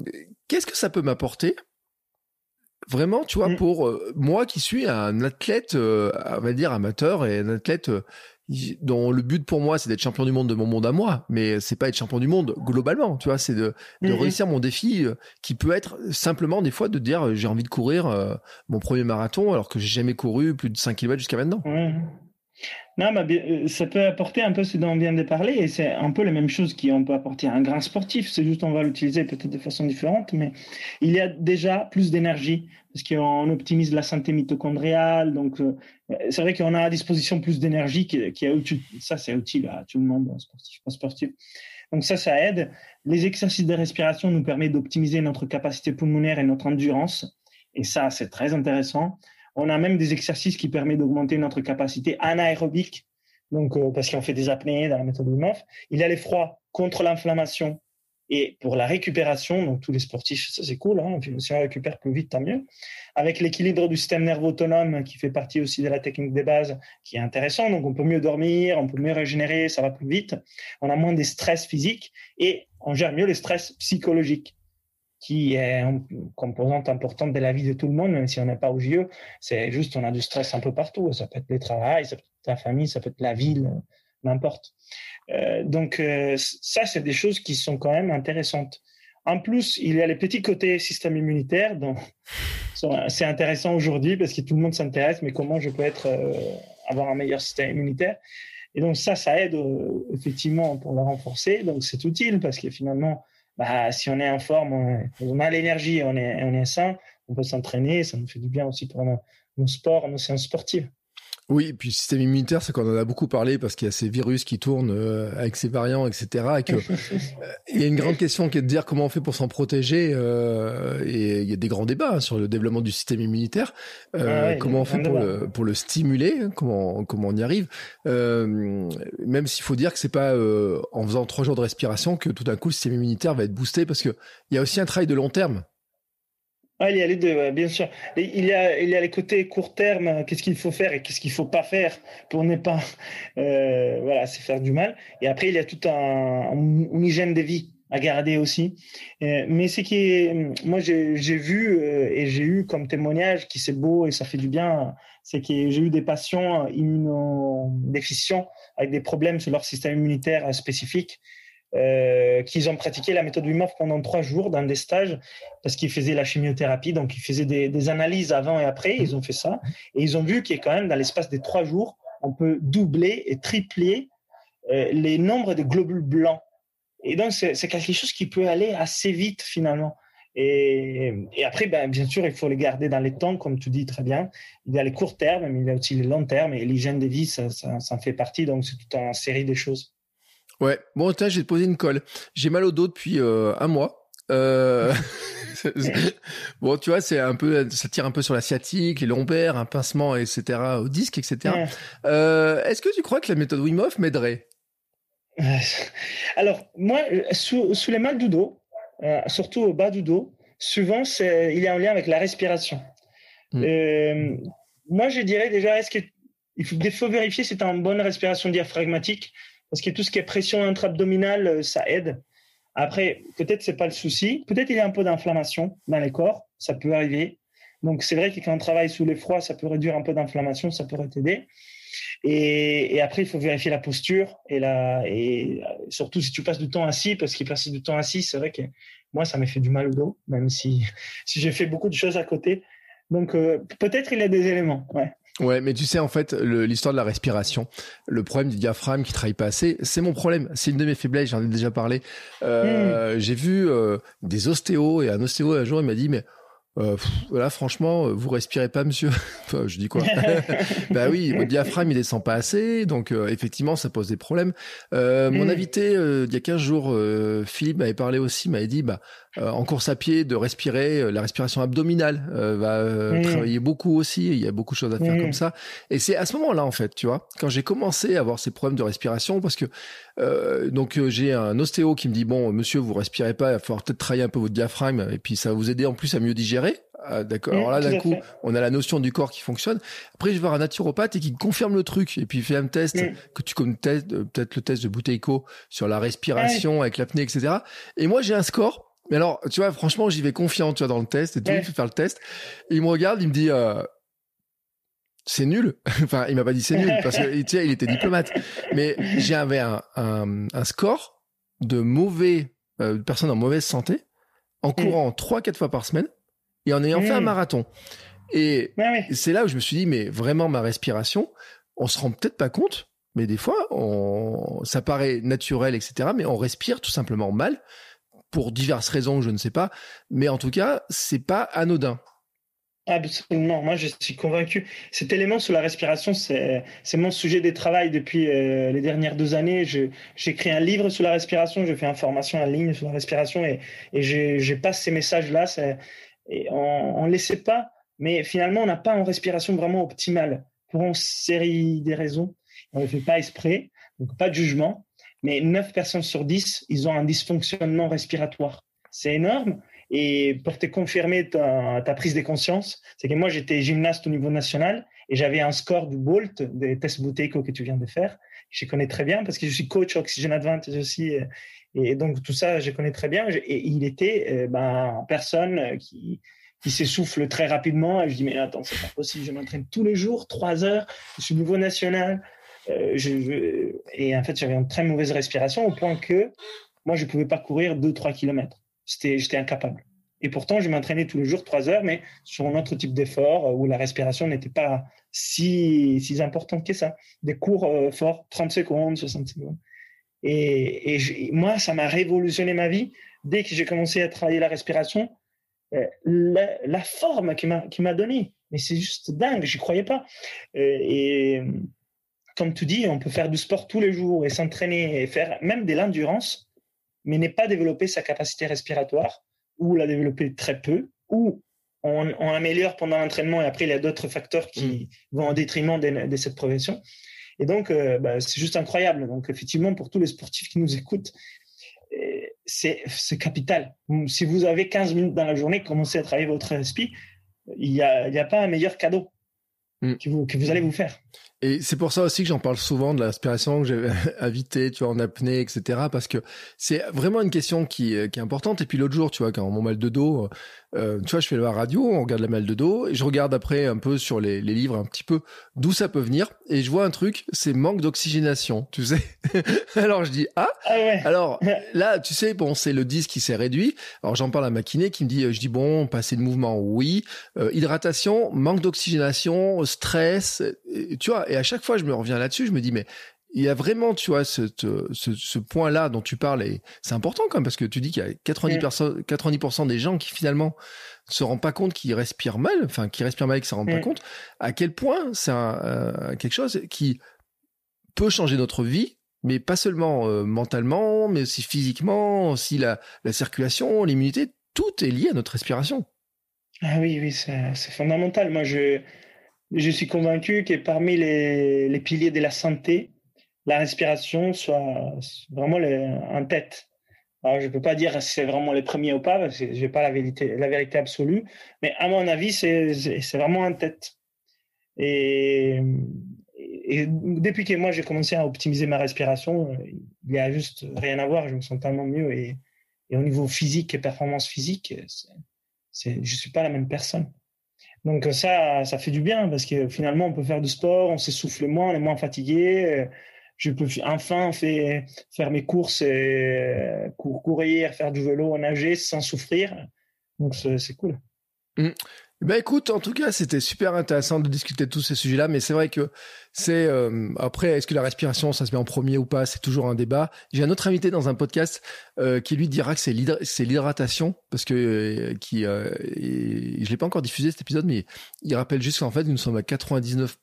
Qu'est-ce que ça peut m'apporter? Vraiment, tu vois, mmh. pour euh, moi qui suis un athlète, euh, on va dire amateur et un athlète dont le but pour moi c'est d'être champion du monde de mon monde à moi, mais c'est pas être champion du monde globalement, tu vois, c'est de, de mhm. réussir mon défi euh, qui peut être simplement des fois de dire euh, j'ai envie de courir euh, mon premier marathon alors que j'ai jamais couru plus de 5 km jusqu'à maintenant. Non, euh, ça peut apporter un peu ce dont on vient de parler, et c'est un peu la même chose qu'on peut apporter à un grand sportif. C'est juste on va l'utiliser peut-être de façon différente, mais il y a déjà plus d'énergie parce qu'on optimise la santé mitochondriale. Donc, euh, c'est vrai qu'on a à disposition plus d'énergie qui, qui. Ça, c'est utile à tout le monde, sportif, pas sportif. Donc ça, ça aide. Les exercices de respiration nous permettent d'optimiser notre capacité pulmonaire et notre endurance. Et ça, c'est très intéressant. On a même des exercices qui permettent d'augmenter notre capacité anaérobique, donc euh, parce qu'on fait des apnées dans la méthode Wim Hof. Il y a l'effroi contre l'inflammation et pour la récupération, donc tous les sportifs, ça c'est cool, hein, si on récupère plus vite, tant mieux. Avec l'équilibre du système nerveux autonome, qui fait partie aussi de la technique des bases, qui est intéressant, donc on peut mieux dormir, on peut mieux régénérer, ça va plus vite, on a moins de stress physique et on gère mieux le stress psychologique qui est une composante importante de la vie de tout le monde, même si on n'est pas au JE. C'est juste, on a du stress un peu partout. Ça peut être le travail, ça peut être la famille, ça peut être la ville, n'importe. Euh, donc euh, ça, c'est des choses qui sont quand même intéressantes. En plus, il y a les petits côtés système immunitaire, donc c'est intéressant aujourd'hui parce que tout le monde s'intéresse, mais comment je peux être euh, avoir un meilleur système immunitaire Et donc ça, ça aide effectivement pour le renforcer. Donc c'est utile parce que finalement, bah, si on est en forme, on, a l'énergie, on est, on est sain, on peut s'entraîner, ça nous fait du bien aussi pour nos, nos sports, nos séances sportives. Oui, et puis le système immunitaire, c'est qu'on en a beaucoup parlé parce qu'il y a ces virus qui tournent euh, avec ces variants, etc. Et que, euh, il y a une grande question qui est de dire comment on fait pour s'en protéger. Euh, et il y a des grands débats hein, sur le développement du système immunitaire. Euh, ah comment on fait pour le, pour le stimuler hein, Comment comment on y arrive euh, Même s'il faut dire que c'est pas en faisant trois jours de respiration que tout d'un coup le système immunitaire va être boosté parce que il y a aussi un travail de long terme ah, il y a les deux, bien sûr. il, y a, il y a les côtés court terme, euh, qu'est-ce qu'il faut faire et qu'est-ce qu'il faut pas faire pour ne pas euh, voilà, se faire du mal. Et après, il y a tout un, une hygiène de vie à garder aussi. Euh, mais ce qui est, moi, j'ai vu et j'ai eu comme témoignage qui c'est beau et ça fait du bien, c'est que j'ai eu des patients immunodéficients avec des problèmes sur leur système immunitaire spécifique euh, qu'ils ont pratiqué la méthode Wim Hof pendant trois jours dans des stages parce qu'ils faisaient la chimiothérapie, donc ils faisaient des, analyses avant et après, ils ont fait ça et ils ont vu qu'il quand même dans l'espace des trois jours, on peut doubler et tripler euh, les nombres de globules blancs. Et donc c'est quelque chose qui peut aller assez vite finalement. Et, après, ben, bien sûr, il faut les garder dans les temps, comme tu dis très bien. Il y a les courts termes, mais il y a aussi les longs termes. Et l'hygiène de vie, ça, ça, ça en fait partie. Donc, c'est toute une série de choses. Ouais. Bon, tiens, j'ai posé une colle. J'ai mal au dos depuis euh, un mois. Euh... bon, tu vois, c'est un peu, ça tire un peu sur la sciatique, les lombaires, un pincement, etc., au disque, etc. Euh, Est-ce que tu crois que la méthode Wim Hof m'aiderait? Alors, moi, sous, sous les mal du dos, surtout au bas du dos, souvent, c'est, il y a un lien avec la respiration. Hmm. Moi, je dirais déjà, est-ce faut, il faut vérifier si tu as une bonne respiration diaphragmatique parce que tout ce qui est pression intra-abdominale, euh, ça aide. Après, peut-être c'est pas le souci. Peut-être il y a un peu d'inflammation dans les corps, ça peut arriver. Donc c'est vrai que quand on travaille sous l'effroi, ça peut réduire un peu d'inflammation, ça pourrait t'aider. Et, après, il faut vérifier la posture et, la, et surtout si tu passes du temps assis, parce qu'il passe du temps assis, c'est vrai que moi, ça m'a fait du mal au dos, même si, si j'ai fait beaucoup de choses à côté. Donc euh, peut-être il y a des éléments. Ouais. Ouais, mais tu sais, en fait, l'histoire de la respiration, le problème du diaphragme qui travaille pas assez, c'est mon problème. C'est une de mes faiblesses, j'en ai déjà parlé. Euh, hmm. J'ai vu euh, des ostéos et un ostéo un jour, il m'a dit, mais euh, là, franchement, euh, vous respirez pas, monsieur. enfin, je dis quoi Bah oui, votre diaphragme il descend pas assez, donc euh, effectivement, ça pose des problèmes. Euh, Mon hmm. invité il y a 15 jours, Philippe m'avait parlé aussi, m'avait dit, bah en course à pied, de respirer, la respiration abdominale va hmm. travailler beaucoup aussi. Il y a beaucoup de choses à faire hmm. comme ça. Et c'est à ce moment-là, en fait, tu vois, quand j'ai commencé à avoir ces problèmes de respiration, parce que donc j'ai un ostéo qui me dit, bon, monsieur, vous respirez pas, il va falloir peut-être travailler un peu votre diaphragme, et puis ça va vous aider en plus à mieux digérer ah, d'accord. Alors là, d'un coup, on a la notion du corps qui fonctionne. Après, je vais voir un naturopathe et qui confirme le truc. Et puis, il fait un test que tu connais euh, peut-être le test de Bouteiko sur la respiration avec l'apnée, etc. Et moi, j'ai un score. Mais alors, tu vois, franchement, j'y vais confiant, tu vois, dans le test et tout. Il fait faire le test. Et il me regarde, il me dit, euh, c'est nul. enfin, il m'a pas dit c'est nul parce que, tu sais, il était diplomate. Mais j'avais un, un, un, score de mauvais, euh, personnes en mauvaise santé en courant trois, quatre fois par semaine et en ayant fait un mmh. marathon. Et c'est là où je me suis dit, mais vraiment ma respiration, on se rend peut-être pas compte, mais des fois, on, ça paraît naturel, etc. Mais on respire tout simplement mal pour diverses raisons, je ne sais pas. Mais en tout cas, c'est pas anodin. Absolument, moi je suis convaincu. Cet élément sur la respiration, c'est mon sujet de travail depuis euh, les dernières deux années. J'ai un livre sur la respiration, je fais une formation en ligne sur la respiration et, et je, passe ces messages-là. Et on ne laissait pas, mais finalement, on n'a pas une respiration vraiment optimale pour une série de raisons. On ne le fait pas exprès, donc pas de jugement. Mais 9 personnes sur 10, ils ont un dysfonctionnement respiratoire. C'est énorme. Et pour te confirmer ta, prise de conscience, c'est que moi, j'étais gymnaste au niveau national et j'avais un score du BOLT, des tests Bouteco que tu viens de faire. Je connais très bien parce que je suis coach Oxygen Advantage aussi. Et donc, tout ça, je connais très bien. Et il était euh, ben, personne qui, qui s'essouffle très rapidement. Et je dis, mais attends, c'est pas possible. Je m'entraîne tous les jours, trois heures. Je suis au niveau national. Euh, je, et en fait, j'avais une très mauvaise respiration au point que moi, je pouvais pas courir 2-3 kilomètres. J'étais incapable. Et pourtant, je m'entraînais tous les jours 3 heures, mais sur un autre type d'effort où la respiration n'était pas si, si importante que ça. Des cours euh, forts, 30 secondes, 60 secondes. Et, moi, ça m'a révolutionné ma vie. Dès que j'ai commencé à travailler la respiration, euh, la, forme qui m'a donné, mais c'est juste dingue, j'y croyais pas. Euh, et comme tu dis, on peut faire du sport tous les jours et s'entraîner et faire même de l'endurance mais n'est pas développer sa capacité respiratoire, ou la développer très peu, ou on, améliore pendant l'entraînement et après il y a d'autres facteurs qui mm. vont en détriment de, cette progression. Et donc, euh, bah, c'est juste incroyable. Donc, effectivement, pour tous les sportifs qui nous écoutent, euh, c'est capital. Si vous avez 15 minutes dans la journée, commencez à travailler votre respire, il n'y a, a, pas un meilleur cadeau mm. que, vous, que vous allez vous faire. Et c'est pour ça aussi que j'en parle souvent de l'aspiration que j'ai invité, tu vois, en apnée, etc. Parce que c'est vraiment une question qui, qui est importante. Et puis l'autre jour, tu vois, quand mon mal de dos, euh, tu vois, je fais la radio, on regarde la mal de dos, et je regarde après un peu sur les, les livres un petit peu d'où ça peut venir, et je vois un truc, c'est manque d'oxygénation, tu sais. alors je dis ah, ah ouais. alors là, tu sais, bon, c'est le disque qui s'est réduit. Alors j'en parle à ma kiné qui me dit, je dis bon, passer de mouvement, oui, euh, hydratation, manque d'oxygénation, stress, tu vois. Et à chaque fois, je me reviens là-dessus, je me dis mais il y a vraiment, tu vois, ce, ce, ce point-là dont tu parles, et c'est important quand même, parce que tu dis qu'il y a 90%, 90 des gens qui finalement se rendent pas compte qu'ils respirent mal, enfin, qui respirent mal et qui se rendent pas compte, à quel point c'est euh, quelque chose qui peut changer notre vie, mais pas seulement euh, mentalement, mais aussi physiquement, aussi la, la circulation, l'immunité, tout est lié à notre respiration. Ah oui, oui, c'est fondamental. Moi, je, je suis convaincu que parmi les, piliers de la santé, la respiration soit vraiment en tête. Alors, je ne peux pas dire si c'est vraiment les premiers ou pas, parce que je n'ai pas la vérité, absolue, mais à mon avis, c'est vraiment en tête. Et, depuis que moi j'ai commencé à optimiser ma respiration, il n'y a juste rien à voir, je me sens tellement mieux. Et au niveau physique et performance physique, je ne suis pas la même personne. Donc ça, ça fait du bien parce que finalement, on peut faire du sport, on s'essouffle moins, on est moins fatigué je peux enfin faire, mes courses, et courir, faire du vélo, nager sans souffrir. Donc c'est cool. Ben écoute, en tout cas, c'était super intéressant de discuter de tous ces sujets-là, mais c'est vrai que c'est euh, après, est-ce que la respiration, ça se met en premier ou pas C'est toujours un débat. J'ai un autre invité dans un podcast euh, qui lui dira que c'est l'hydratation, parce que euh, qui, euh, je l'ai pas encore diffusé cet épisode, mais il rappelle juste qu'en fait, nous sommes à 99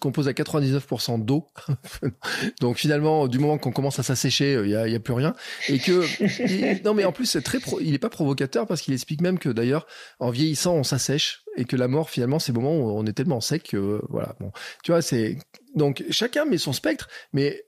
compose à 99% d'eau. Donc finalement, du moment qu'on commence à s'assécher, il y a, plus rien. Et que non, mais en plus c'est très, il est pas provocateur parce qu'il explique même que d'ailleurs en vieillissant on s'assèche et que la mort finalement c'est le moment où on est tellement sec que voilà. Bon, tu vois c'est donc chacun met son spectre, mais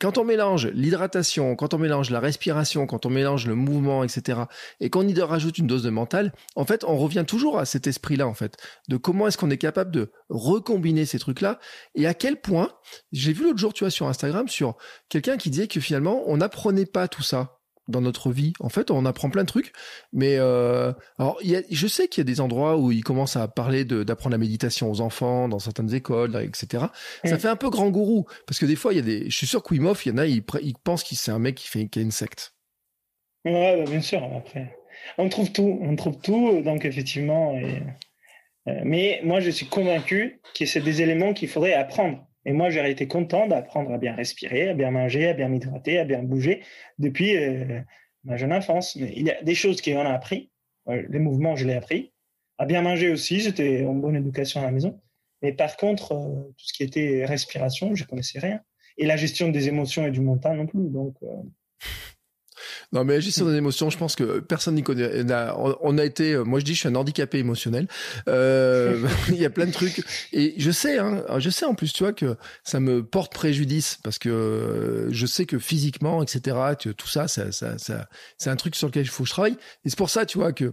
quand on mélange l'hydratation, quand on mélange la respiration, quand on mélange le mouvement, etc., et qu'on y rajoute une dose de mental, en fait, on revient toujours à cet esprit-là, en fait, de comment est-ce qu'on est capable de recombiner ces trucs-là, et à quel point, j'ai vu l'autre jour, tu vois, sur Instagram, sur quelqu'un qui disait que finalement, on n'apprenait pas tout ça dans notre vie. En fait, on apprend plein de trucs, mais euh, alors y a, je sais qu'il y a des endroits où ils commencent à parler d'apprendre la méditation aux enfants dans certaines écoles, etc. Ça fait un peu grand gourou parce que des fois, il y a des, je suis sûr qu'Wimoff, il y en a, ils, ils pensent qu'il c'est un mec qui fait qui a une secte. Ouais, bah, bien sûr. Après, on trouve tout, on trouve tout, donc effectivement. Et... Euh, mais moi, je suis convaincu que c'est des éléments qu'il faudrait apprendre. Et moi, j'aurais été content d'apprendre à bien respirer, à bien manger, à bien m'hydrater, à bien bouger depuis euh, ma jeune enfance. Mais il y a des choses qu'on a appris. Les mouvements, je l'ai appris. À bien manger aussi, j'étais en bonne éducation à la maison. Mais par contre, euh, tout ce qui était respiration, je connaissais rien. Et la gestion des émotions et du mental non plus. Donc, euh, Non, mais gestion des émotions, je pense que personne n'y connaît. On a été, moi je dis, je suis un handicapé émotionnel. Euh, il y a plein de trucs. Et je sais, hein, je sais en plus, tu vois, que ça me porte préjudice parce que je sais que physiquement, etc., tout ça, ça, ça, ça c'est un truc sur lequel il faut que je travaille. Et c'est pour ça, tu vois, que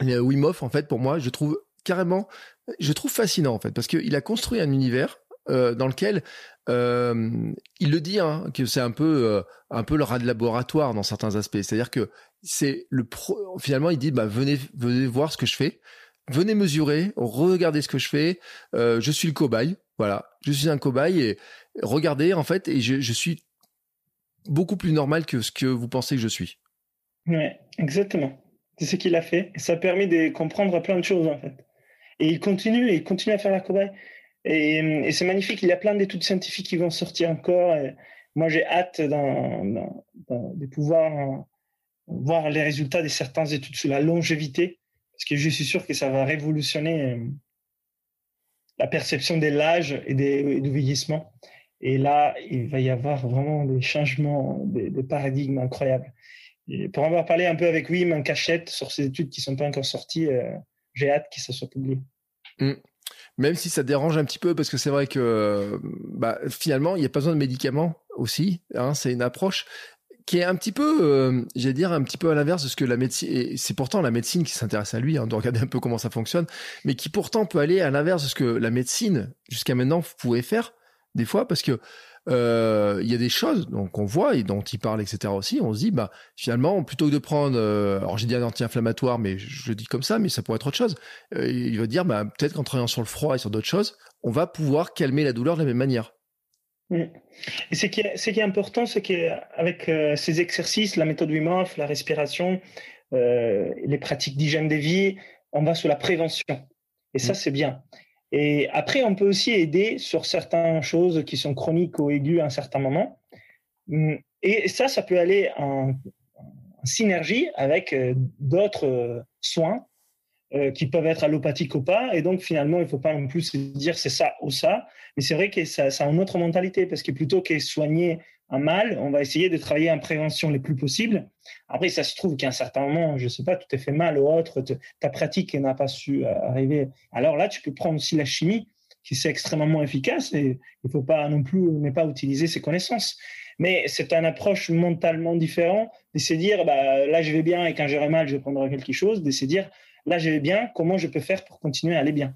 Wim Hof, en fait, pour moi, je trouve carrément, je trouve fascinant, en fait, parce qu'il a construit un univers euh, dans lequel euh, il le dit hein, que c'est un peu euh, un peu le rat de laboratoire dans certains aspects. C'est-à-dire que c'est le finalement il dit bah venez venez voir ce que je fais, venez mesurer, regardez ce que je fais. Je suis le cobaye, voilà, je suis un cobaye et regardez en fait et je, suis beaucoup plus normal que ce que vous pensez que je suis. Ouais, exactement. C'est ce qu'il a fait. Ça a permis de comprendre plein de choses en fait. Et il continue, il continue à faire la cobaye. Et, c'est magnifique. Il y a plein d'études scientifiques qui vont sortir encore. moi, j'ai hâte de pouvoir voir les résultats de certaines études sur la longévité, parce que je suis sûr que ça va révolutionner euh, la perception de l'âge et, du vieillissement. Et là, il va y avoir vraiment des changements, des, paradigmes incroyables. Et pour avoir parlé un peu avec Wim en cachette sur ces études qui ne sont pas encore sorties, euh, j'ai hâte que ça soit publié. Mm même si ça dérange un petit peu parce que c'est vrai que bah, finalement il n'y a pas besoin de médicaments aussi. Hein, c'est une approche qui est un petit peu, euh, j'allais dire un petit peu à l'inverse de ce que la médecine. C'est pourtant la médecine qui s'intéresse à lui, hein, de regarder un peu comment ça fonctionne, mais qui pourtant peut aller à l'inverse de ce que la médecine jusqu'à maintenant pouvait faire des fois parce que euh, il y a des choses donc on voit et dont il parle etc aussi. On se dit bah finalement plutôt que de prendre euh, alors j'ai dit un anti-inflammatoire mais je le dis comme ça mais ça pourrait être autre chose. Euh, il va dire bah peut-être qu'en travaillant sur le froid et sur d'autres choses on va pouvoir calmer la douleur de la même manière. Et ce qui est, ce qui est important c'est qu'avec ces exercices la méthode Wim Hof la respiration les pratiques d'hygiène de vie on va sur la prévention. Et ça mm. c'est bien et après, on peut aussi aider sur certaines choses qui sont chroniques ou aiguës à un certain moment. Hum, et ça, ça peut aller en, synergie avec euh, d'autres euh, soins euh, qui peuvent être allopathiques ou pas. Et donc, finalement, il ne faut pas non plus se dire c'est ça ou ça. Mais c'est vrai que ça, ça a une autre mentalité parce que plutôt que soigner un mal, on va essayer de travailler en prévention le plus possible. Après, ça se trouve qu'à un certain moment, je ne sais pas, tout est fait mal ou autre, ta pratique n'a pas su euh, arriver. Alors là, tu peux prendre aussi la chimie, qui c'est extrêmement efficace et il ne faut pas non plus ne pas utiliser ses connaissances. Mais c'est une approche mentalement différente de se dire, bah, là, je vais bien et quand j'aurai mal, je prendre quelque chose, de se dire, là, je vais bien, comment je peux faire pour continuer à aller bien?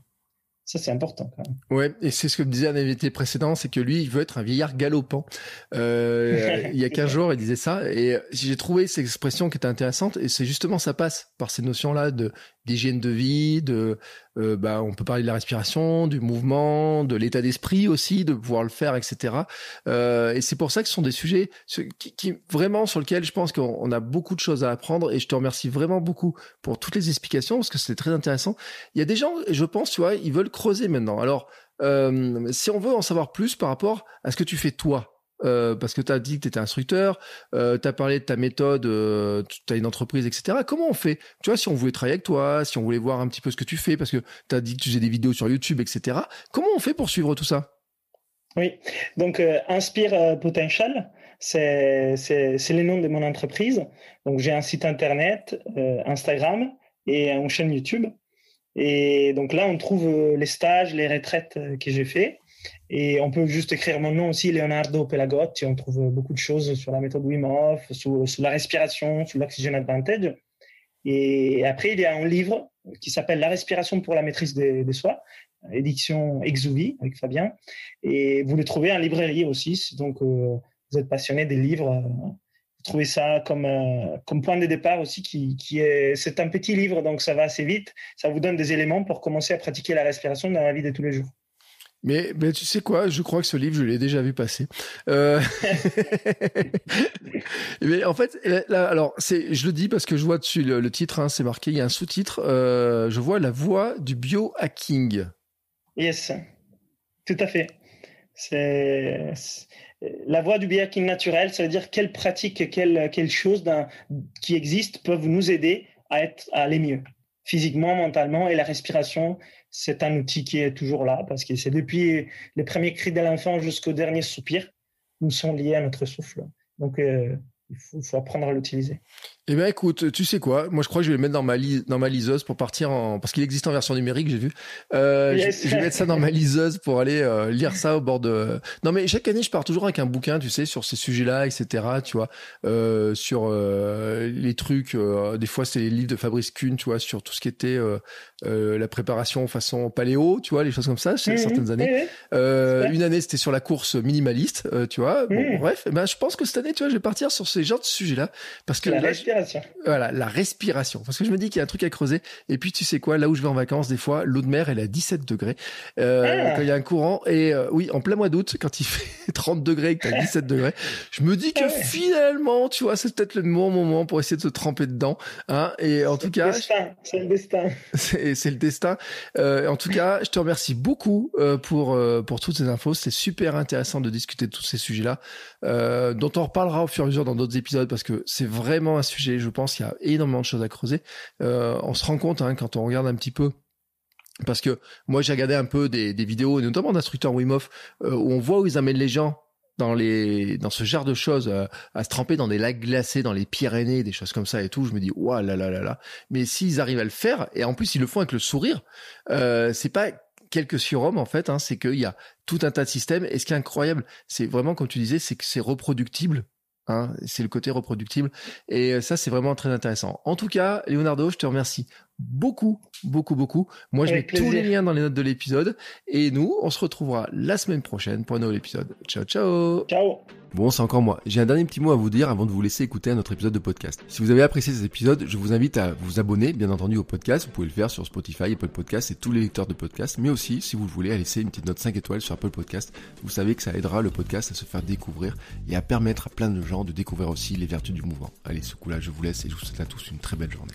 Ça, c'est important quand même. Ouais, et c'est ce que me disait un invité précédent, c'est que lui, il veut être un vieillard galopant. Euh, il y a 15 jours, il disait ça, et j'ai trouvé cette expression qui était intéressante, et c'est justement, ça passe par ces notions-là de d'hygiène de vie, de euh, bah, on peut parler de la respiration, du mouvement, de l'état d'esprit aussi, de pouvoir le faire, etc. Euh, et c'est pour ça que ce sont des sujets qui, qui vraiment sur lesquels je pense qu'on a beaucoup de choses à apprendre. Et je te remercie vraiment beaucoup pour toutes les explications parce que c'était très intéressant. Il y a des gens, je pense, tu vois, ils veulent creuser maintenant. Alors, euh, si on veut en savoir plus par rapport à ce que tu fais toi, euh, parce que tu as dit que tu étais instructeur, euh, tu as parlé de ta méthode, euh, tu as une entreprise, etc. Comment on fait? Tu vois, si on voulait travailler avec toi, si on voulait voir un petit peu ce que tu fais, parce que tu as dit que tu faisais des vidéos sur YouTube, etc. Comment on fait pour suivre tout ça? Oui, donc Inspire Potential, c'est le nom de mon entreprise. Donc j'ai un site internet, Instagram et une chaîne YouTube. Et donc là, on trouve les stages, les retraites que j'ai fait. Et on peut juste écrire mon nom aussi, Leonardo Pelagotti. On trouve beaucoup de choses sur la méthode Wim sur, la respiration, sur l'oxygène advantage. Et après, il y a un livre qui s'appelle La respiration pour la maîtrise des, soi, édition Exouvi avec Fabien. Et vous le trouvez en librairie aussi. Donc, euh, vous êtes passionné des livres. Vous trouvez ça comme, euh, comme point de départ aussi, qui, qui est, c'est un petit livre, donc ça va assez vite. Ça vous donne des éléments pour commencer à pratiquer la respiration dans la vie de tous les jours. Mais, mais, tu sais quoi, je crois que ce livre, je l'ai déjà vu passer. Euh... mais en fait, là, alors, c'est, je le dis parce que je vois dessus le, titre, hein, c'est marqué, il y a un sous-titre, euh, je vois la voix du biohacking. Yes, tout à fait. C'est la voie du biohacking naturel, ça veut dire quelles pratiques, quelles, quelles choses qui existent peuvent nous aider à, être, à aller mieux, physiquement, mentalement, et la respiration, c'est un outil qui est toujours là parce que c'est depuis les premiers cris de l'enfant jusqu'au dernier soupir, nous sont liés à notre souffle. Donc, euh, il faut, apprendre à l'utiliser. Eh bien, écoute, tu sais quoi? Moi, je crois que je vais le mettre dans ma, dans ma liseuse pour partir en... Parce qu'il existe en version numérique, j'ai vu. Euh, je, vais mettre ça dans ma liseuse pour aller euh, lire ça au bord de... Non, mais chaque année, je pars toujours avec un bouquin, tu sais, sur ces sujets-là, etc., tu vois, euh, sur euh, les trucs... Euh, des fois, c'est les livres de Fabrice Kuhn, tu vois, sur tout ce qui était la préparation façon paléo, tu vois, les choses comme ça, mmh, certaines années. une année, c'était sur la course minimaliste, tu vois. Bon, mmh. bref, eh ben, je pense que cette année, tu vois, je vais partir sur ces genres de sujets-là. Parce que la respiration. Voilà, la respiration. Parce que je me dis qu'il y a un truc à creuser. Et puis, tu sais quoi, là où je vais en vacances, des fois, l'eau de mer, elle est à 17 degrés. Euh, ah. Quand il y a un courant. Et euh, oui, en plein mois d'août, quand il fait 30 degrés et que tu as 17 degrés, je me dis que ah finalement, tu vois, c'est peut-être le bon moment pour essayer de se tremper dedans. Hein. Et en tout cas. C'est le destin. C'est le destin. Euh, en tout cas, je te remercie beaucoup pour, pour toutes ces infos. C'est super intéressant de discuter de tous ces sujets-là, dont on reparlera au fur et à mesure dans d'autres épisodes parce que c'est vraiment un sujet, je pense, qu'il y a énormément de choses à creuser. Euh, on se rend compte hein, quand on regarde un petit peu parce que moi j'ai regardé un peu des, des vidéos, notamment d'instructeurs Wim Hof, euh, où on voit où ils amènent les gens dans les dans ce genre de choses euh, à se tremper dans des lacs glacés dans les Pyrénées des choses comme ça et tout. Je me dis waouh là là là là. Mais s'ils arrivent à le faire et en plus ils le font avec le sourire euh, c'est pas quelques surhommes en fait hein, c'est qu'il y a tout un tas de systèmes. Et ce qui est incroyable c'est vraiment comme tu disais c'est que c'est reproductible Hein, c'est le côté reproductible. Et euh, ça, c'est vraiment très intéressant. En tout cas, Leonardo, je te remercie beaucoup, beaucoup, beaucoup. Moi, je mets tous les liens dans les notes de l'épisode. Et nous, on se retrouvera la semaine prochaine pour un nouvel épisode. Ciao, ciao. Ciao. Bon, c'est encore moi. J'ai un dernier petit mot à vous dire avant de vous laisser écouter un autre épisode de podcast. Si vous avez apprécié cet épisode, je vous invite à vous abonner, bien entendu, au podcast. Vous pouvez le faire sur Spotify, Apple Podcast et tous les lecteurs de podcast. Mais aussi, si vous le voulez, à laisser une petite note 5 étoiles sur Apple Podcast. Vous savez que ça aidera le podcast à se faire découvrir et à permettre à plein de gens de découvrir aussi les vertus du mouvement. Allez, ce coup-là, je vous laisse et je vous souhaite à tous une très belle journée.